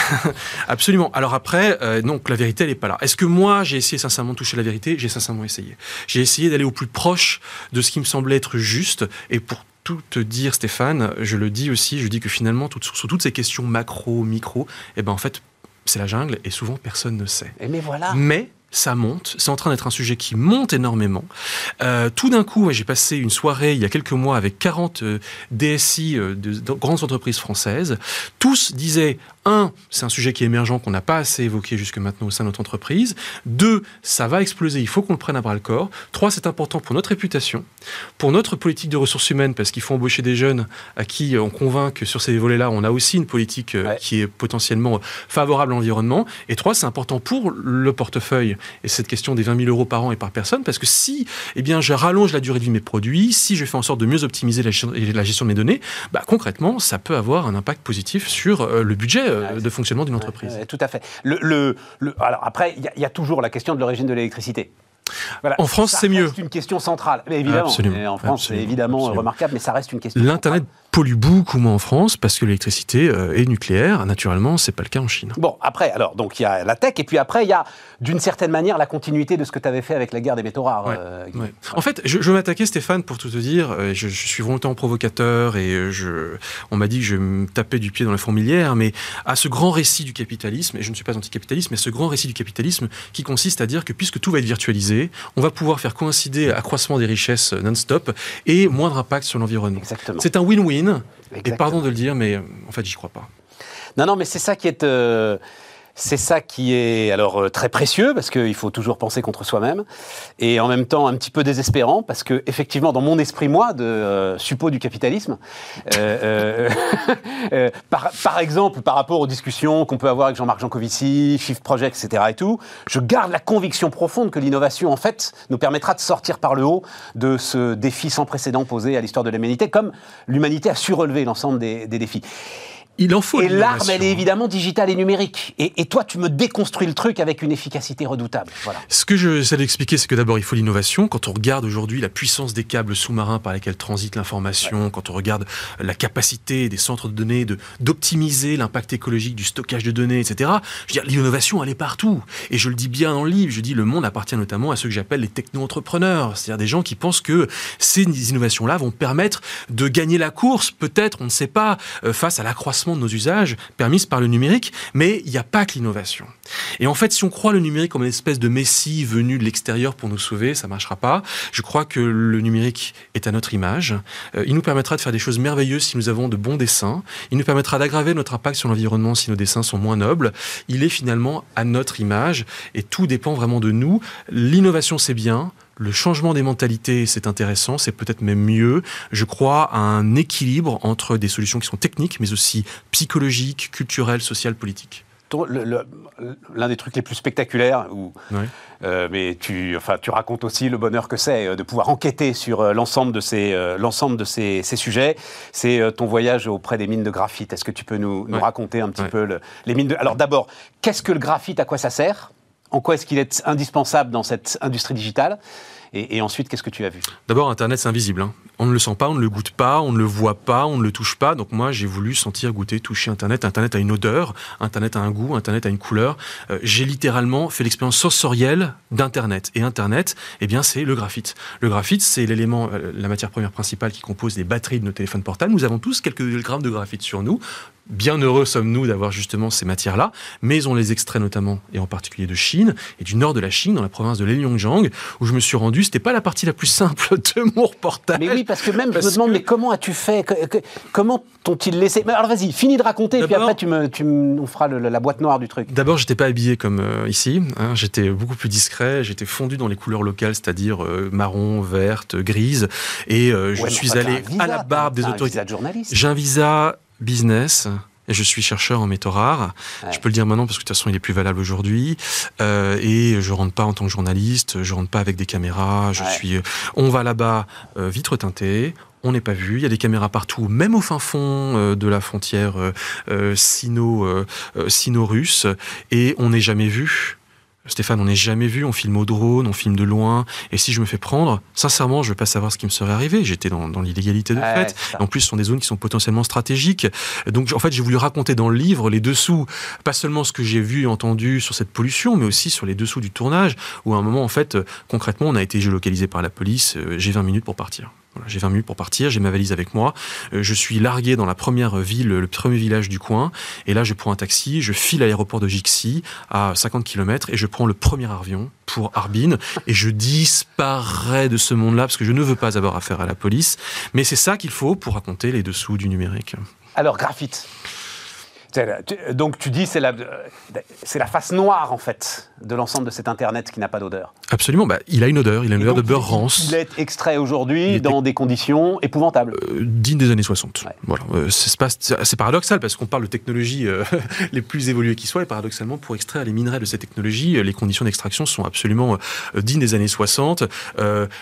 S1: <laughs>
S5: Absolument. Alors après, euh, donc la vérité, elle n'est pas là. Est-ce que moi, j'ai essayé sincèrement de toucher la vérité? J'ai sincèrement essayé. J'ai essayé d'aller au plus proche de ce qui me semblait être juste et pour tout te dire, Stéphane, je le dis aussi, je dis que finalement, tout, sur toutes ces questions macro, micro, eh ben en fait, c'est la jungle et souvent personne ne sait.
S1: mais voilà.
S5: Mais ça monte, c'est en train d'être un sujet qui monte énormément. Euh, tout d'un coup, j'ai passé une soirée il y a quelques mois avec 40 euh, DSI euh, de, de, grandes entreprises françaises. Tous disaient un, c'est un sujet qui est émergent qu'on n'a pas assez évoqué jusque maintenant au sein de notre entreprise. Deux, ça va exploser, il faut qu'on le prenne à bras le corps. Trois, c'est important pour notre réputation, pour notre politique de ressources humaines, parce qu'il faut embaucher des jeunes à qui on convainc que sur ces volets-là, on a aussi une politique euh, qui est potentiellement favorable à l'environnement. Et trois, c'est important pour le portefeuille et cette question des 20 000 euros par an et par personne, parce que si eh bien, je rallonge la durée de vie de mes produits, si je fais en sorte de mieux optimiser la gestion de mes données, bah, concrètement, ça peut avoir un impact positif sur euh, le budget euh, de fonctionnement d'une entreprise.
S1: tout à fait. Le, alors après, il y, a toujours la question de l'origine de l'électricité.
S5: en France, c'est mieux.
S1: C'est une question centrale, évidemment. en France, c'est évidemment remarquable, mais ça reste une question.
S5: L'Internet pollue beaucoup moins en France parce que l'électricité euh, est nucléaire. Naturellement, c'est pas le cas en Chine.
S1: Bon, après, alors, donc il y a la tech, et puis après, il y a d'une certaine manière la continuité de ce que tu avais fait avec la guerre des métaux rares. Euh,
S5: en fait, je, je m'attaquais, Stéphane, pour tout te dire, euh, je, je suis volontairement provocateur et je, on m'a dit que je me tapais du pied dans la fourmilière, mais à ce grand récit du capitalisme, et je ne suis pas anticapitaliste, mais ce grand récit du capitalisme qui consiste à dire que puisque tout va être virtualisé, on va pouvoir faire coïncider accroissement des richesses non-stop et moindre impact sur l'environnement. C'est un win-win et pardon de le dire, mais euh, en fait, j'y crois pas.
S1: Non, non, mais c'est ça qui est. Euh, c'est ça qui est alors euh, très précieux parce qu'il faut toujours penser contre soi-même et en même temps un petit peu désespérant parce que effectivement dans mon esprit moi de euh, du capitalisme, euh, <laughs> par, exemple par rapport aux discussions qu'on peut avoir avec Jean-Marc Jancovici, Shift Project, etc. et tout, je garde la conviction profonde que l'innovation en fait nous permettra de sortir par le haut de ce défi sans précédent posé à l'histoire de l'humanité, comme l'humanité a su relever l'ensemble des défis.
S5: Il en faut.
S1: Et l'arme, elle est évidemment digitale et numérique. Et, toi, tu me déconstruis le truc avec une efficacité redoutable. Voilà.
S5: Ce que je sais d'expliquer, c'est que d'abord, il faut l'innovation. Quand on regarde aujourd'hui la puissance des câbles sous-marins par lesquels transite l'information, quand on regarde la capacité des centres de données de d'optimiser l'impact écologique du stockage de données, etc. Je veux dire, l'innovation, elle est partout. Et je le dis bien dans le livre. Je dis, le monde appartient notamment à ceux que j'appelle les techno-entrepreneurs, c'est-à-dire des gens qui pensent que ces innovations-là vont permettre de gagner la course, peut-être, on ne sait pas, euh, face à l'accroissement de nos usages permises par le numérique, mais il n'y a pas que l'innovation. Et en fait, si on croit le numérique comme une espèce de messie venu de l'extérieur pour nous sauver, ça ne marchera pas. Je crois que le numérique est à notre image. Euh, il nous permettra de faire des choses merveilleuses si nous avons de bons dessins. Il nous permettra d'aggraver notre impact sur l'environnement si nos dessins sont moins nobles. Il est finalement à notre image et tout dépend vraiment de nous. L'innovation, c'est bien. Le changement des mentalités, c'est intéressant, c'est peut-être même mieux. Je crois à un équilibre entre des solutions qui sont techniques, mais aussi psychologiques, culturelles, sociales, politiques
S1: l'un des trucs les plus spectaculaires, où, euh, mais tu, enfin, tu racontes aussi le bonheur que c'est euh, de pouvoir enquêter sur euh, l'ensemble de ces, l'ensemble de ces, sujets. C'est ton voyage auprès des mines de graphite. Est-ce que tu peux nous, raconter un petit peu les mines de... Alors d'abord, qu'est-ce que le graphite À quoi ça sert? En quoi est-ce qu'il est indispensable dans cette industrie digitale et, ensuite, qu'est-ce que tu as vu?
S5: D'abord, Internet, c'est invisible. Hein. On ne le sent pas, on ne le goûte pas, on ne le voit pas, on ne le touche pas. Donc moi, j'ai voulu sentir, goûter, toucher Internet. Internet a une odeur, Internet a un goût, Internet a une couleur. Euh, j'ai littéralement fait l'expérience sensorielle d'Internet. Et Internet, eh bien, c'est le graphite. Le graphite, c'est l'élément, euh, la matière première principale qui compose les batteries de nos téléphones portables. Nous avons tous quelques grammes de graphite sur nous. Bien heureux sommes-nous d'avoir justement ces matières-là, mais on les extrait notamment, et en particulier de Chine, et du nord de la Chine, dans la province de Liaoyangjiang, où je me suis rendu. C'était pas la partie la plus simple <laughs> de mon reportage.
S1: Mais oui, parce que même, je me demande, mais comment as-tu fait? Comment t'ont-ils laissé? Alors vas-y, finis de raconter, et puis après, tu me, tu on fera la boîte noire du truc.
S5: D'abord, j'étais pas habillé comme euh, ici. Hein. j'étais beaucoup plus discret. J'étais fondu dans les couleurs locales, c'est-à-dire euh, marron, verte, grise. Et euh, je suis allé à la barbe des autorités. J'ai un visa business. Et je suis chercheur en métaux rares. Je peux le dire maintenant parce que de toute façon il est plus valable aujourd'hui. Euh, et je rentre pas en tant que journaliste, je rentre pas avec des caméras. Je suis. Euh, on va là-bas, euh, vitre teintée. On n'est pas vu. Il y a des caméras partout, même au fin fond euh, de la frontière sino-russe, et on n'est jamais vu. Stéphane, on n'est jamais vu, on filme au drone, on filme de loin. Et si je me fais prendre, sincèrement, je ne veux pas savoir ce qui me serait arrivé. J'étais dans, l'illégalité de fait. En plus, ce sont des zones qui sont potentiellement stratégiques. Donc, en fait, j'ai voulu raconter dans le livre les dessous, pas seulement ce que j'ai vu et entendu sur cette pollution, mais aussi sur les dessous du tournage, où à un moment, en fait, concrètement, on a été géolocalisé par la police. Euh, j'ai 20 minutes pour partir j'ai 20 minutes pour partir, j'ai ma valise avec moi. Euh, je suis largué dans la première ville, le premier village du coin. Et là, je prends un taxi, je file à l'aéroport de Jixi à 50 km et je prends le premier avion pour Harbin. Et je disparais de ce monde-là parce que je ne veux pas avoir affaire à la police. Mais c'est ça qu'il faut pour raconter les dessous du numérique.
S1: Alors, graphite. Donc tu dis c'est la, c'est la face noire en fait de l'ensemble de cet Internet qui n'a pas d'odeur.
S5: Absolument, bah, il a une odeur, il a une odeur de beurre rance.
S1: Il est extrait aujourd'hui dans des conditions épouvantables.
S5: Euh, digne des années 60. Voilà. Euh, c'est, paradoxal parce qu'on parle de technologies euh, <laughs> les plus évoluées qui soient et paradoxalement pour extraire les minerais de ces technologies, les conditions d'extraction sont absolument dignes des années 60.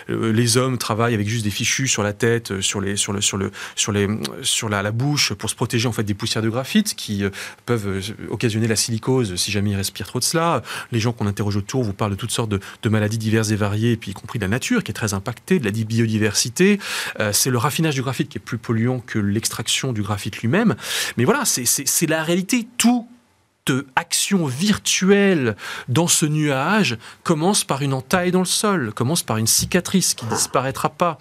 S5: les hommes travaillent avec juste des fichus sur la tête, sur les, sur le, sur le, sur les, sur la, la bouche pour se protéger en fait des poussières de graphite qui euh, peuvent euh, occasionner la silicose si jamais ils respirent trop de cela. Les gens qu'on interroge autour vous parlent de toutes sortes de, maladies diverses et variées, puis y compris de la nature qui est très impactée, de la biodiversité. Euh, c'est le raffinage du graphite qui est plus polluant que l'extraction du graphite lui-même. Mais voilà, c'est la réalité. Tout action virtuelle dans ce nuage commence par une entaille dans le sol, commence par une cicatrice qui disparaîtra pas.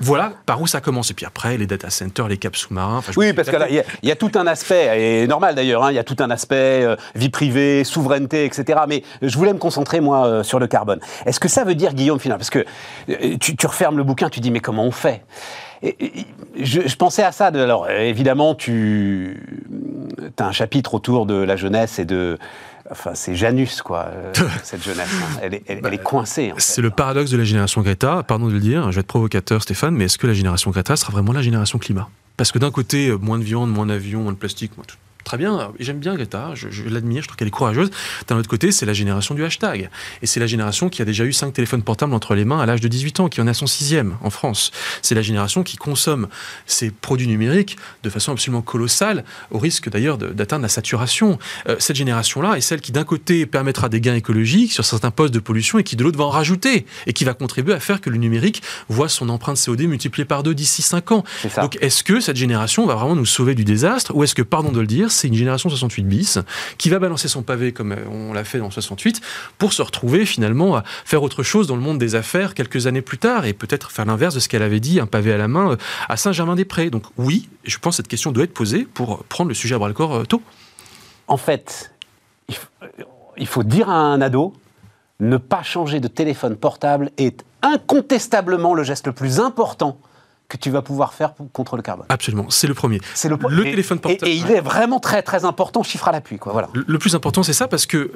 S5: Voilà par où ça commence. Et puis après, les data centers, les caps sous-marins.
S1: oui, parce qu'il y, a tout un aspect, et normal d'ailleurs, hein, il y a tout un aspect euh, vie privée, souveraineté, etc. Mais je voulais me concentrer, moi, euh, sur le carbone. Est-ce que ça veut dire, Guillaume, finalement, parce que euh, tu, tu refermes le bouquin, tu dis, mais comment on fait? Je, pensais à ça. alors, évidemment, tu as un chapitre autour de la jeunesse et de. Enfin, c'est Janus, quoi, euh, <laughs> cette jeunesse. Hein. Elle, est, elle, est, coincée.
S5: C'est le paradoxe de la génération Greta. Pardon de le dire, je vais être provocateur, Stéphane, mais est-ce que la génération Greta sera vraiment la génération climat? Parce que d'un côté, euh, moins de viande, moins d'avions, moins de plastique, moins tout, très bien, j'aime bien Greta, je, l'admire, je trouve qu'elle est courageuse. D'un autre côté, c'est la génération du hashtag. Et c'est la génération qui a déjà eu cinq téléphones portables entre les mains à l'âge de 18 ans, qui en a son sixième en France. C'est la génération qui consomme ces produits numériques de façon absolument colossale, au risque d'ailleurs d'atteindre la saturation. Euh, cette génération-là est celle qui, d'un côté, permettra des gains écologiques sur certains postes de pollution et qui, de l'autre, va en rajouter et qui va contribuer à faire que le numérique voit son empreinte CO2 multipliée par deux d'ici cinq ans. Donc, est-ce que cette génération va vraiment nous sauver du désastre ou est-ce que, pardon de le dire, c'est une génération 68 bis qui va balancer son pavé comme euh, on l'a fait dans 68 pour se retrouver finalement à faire autre chose dans le monde des affaires quelques années plus tard et peut-être faire l'inverse de ce qu'elle avait dit, un pavé à la main euh, à Saint-Germain-des-Prés. Donc oui, je pense que cette question doit être posée pour prendre le sujet à bras le corps tôt.
S1: En fait, il faut dire à un ado, ne pas changer de téléphone portable est incontestablement le geste le plus important que tu vas pouvoir faire contre le carbone.
S5: Absolument, c'est le premier.
S1: C'est le, le téléphone portable. Et, il est vraiment très très important, chiffre à l'appui. Voilà.
S5: Le, plus important, c'est ça, parce que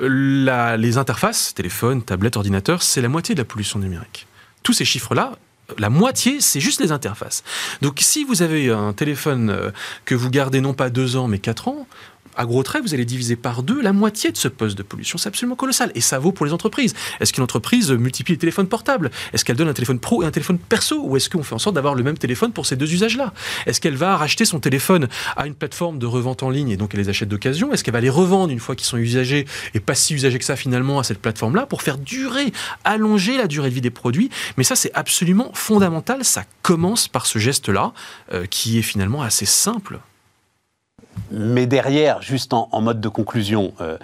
S5: les interfaces, téléphone, tablette, ordinateur, c'est la moitié de la pollution numérique. Tous ces chiffres-là, la moitié, c'est juste les interfaces. Donc si vous avez un téléphone euh, que vous gardez non pas deux ans, mais quatre ans, à gros traits, vous allez diviser par deux la moitié de ce poste de pollution. C'est absolument colossal. Et ça vaut pour les entreprises. Est-ce qu'une entreprise multiplie les téléphones portables? Est-ce qu'elle donne un téléphone pro et un téléphone perso? Ou est-ce qu'on fait en sorte d'avoir le même téléphone pour ces deux usages-là? Est-ce qu'elle va racheter son téléphone à une plateforme de revente en ligne et donc elle les achète d'occasion? Est-ce qu'elle va les revendre une fois qu'ils sont usagés et pas si usagés que ça finalement à cette plateforme-là pour faire durer, allonger la durée de vie des produits? Mais ça, c'est absolument fondamental. Ça commence par ce geste-là euh, qui est finalement assez simple
S1: mais derrière, juste en, mode de conclusion, euh,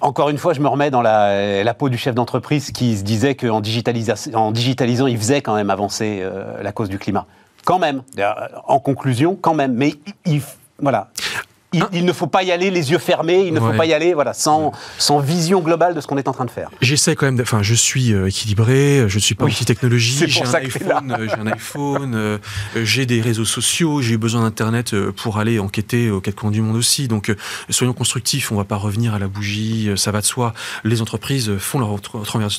S1: encore une fois, je me remets dans la, peau du chef d'entreprise qui se disait qu'en en digitalisant, il faisait quand même avancer euh, la cause du climat. Quand même. En conclusion, quand même. Mais il, voilà. Hein il, ne faut pas y aller les yeux fermés, il ne faut pas y aller voilà, sans, sans vision globale de ce qu'on est en train de faire.
S5: J'essaie quand même, enfin, je suis euh, équilibré, je ne suis pas oui. technologie, j'ai un, iPhone, j'ai un iPhone, euh, j'ai des réseaux sociaux, j'ai besoin d'Internet euh, pour aller enquêter aux quatre coins du monde aussi. Donc, soyons constructifs, on ne va pas revenir à la bougie, ça va de soi. Les entreprises font leur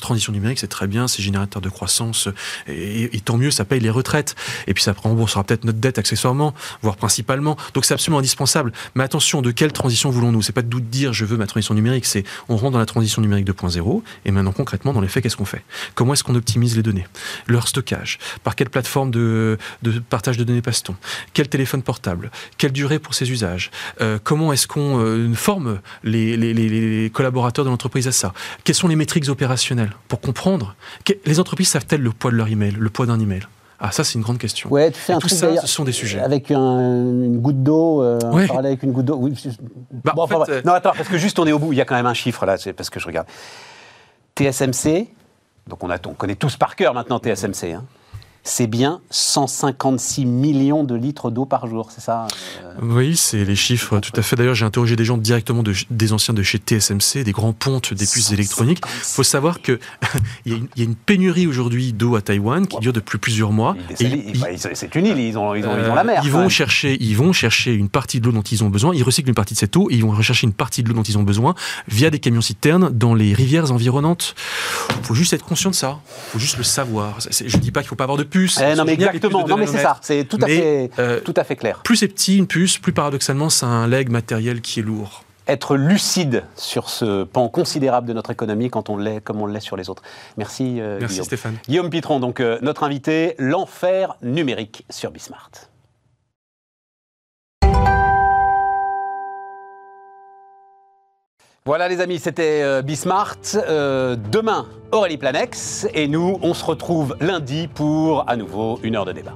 S5: transition numérique, c'est très bien, c'est générateur de croissance, et, tant mieux, ça paye les retraites. Et puis, ça remboursera peut-être notre dette accessoirement, voire principalement. Donc, c'est absolument indispensable. Mais attention, de quelle transition voulons-nous? C'est pas de dire je veux ma transition numérique, c'est on rentre dans la transition numérique 2.0 et maintenant concrètement dans les faits qu'est-ce qu'on fait? Comment est-ce qu'on optimise les données? Leur stockage? Par quelle plateforme de, partage de données passe-t-on? Quel téléphone portable? Quelle durée pour ses usages? Euh, Comment est-ce qu'on euh, forme les, les, collaborateurs de l'entreprise à ça? Quelles sont les métriques opérationnelles? Pour comprendre Les entreprises savent-elles le poids de leur email, le poids d'un email? Ah, ça, c'est une grande question.
S1: Ouais, tu fais un
S5: tout
S1: truc
S5: ça, ce sont des sujets.
S1: Avec une goutte d'eau, euh, avec une goutte d'eau. Oui, bah, bon, euh, Non, attends, parce que juste on est au bout, il y a quand même un chiffre là, c'est parce que je regarde. TSMC, donc on, a, on connaît tous par cœur maintenant TSMC, hein, c'est bien 156 millions de litres d'eau par jour, c'est ça
S5: euh Oui, c'est les chiffres, tout à fait. D'ailleurs, j'ai interrogé des gens directement des anciens de chez TSMC, des grands pontes des puces électroniques. Il faut savoir qu'il <laughs> y, a une pénurie aujourd'hui d'eau à Taïwan qui dure depuis plusieurs mois.
S1: C'est une île, ils ont, ils ont, la mer.
S5: Ils vont, chercher, ils vont chercher une partie de l'eau dont ils ont besoin, ils recyclent une partie de cette eau et ils vont rechercher une partie de l'eau dont ils ont besoin via des camions citernes dans les rivières environnantes. Il faut juste être conscient de ça, il faut juste le savoir. Je ne dis pas qu'il ne faut pas avoir de
S1: eh, non, mais exactement. Non, mais c'est ça. C'est tout, à fait, euh, tout à fait clair.
S5: Plus c'est petit, une puce, plus paradoxalement, c'est un leg matériel qui est lourd
S1: être lucide sur ce pan considérable de notre économie quand on l'est comme on l'est sur les autres. Merci,
S5: euh, Merci Stéphane.
S1: Guillaume Pitron, donc euh, notre invité, l'enfer numérique sur Bismart. Voilà les amis, c'était euh, Bismart. Euh, demain, Aurélie Planex. Et nous, on se retrouve lundi pour à nouveau une heure de débat.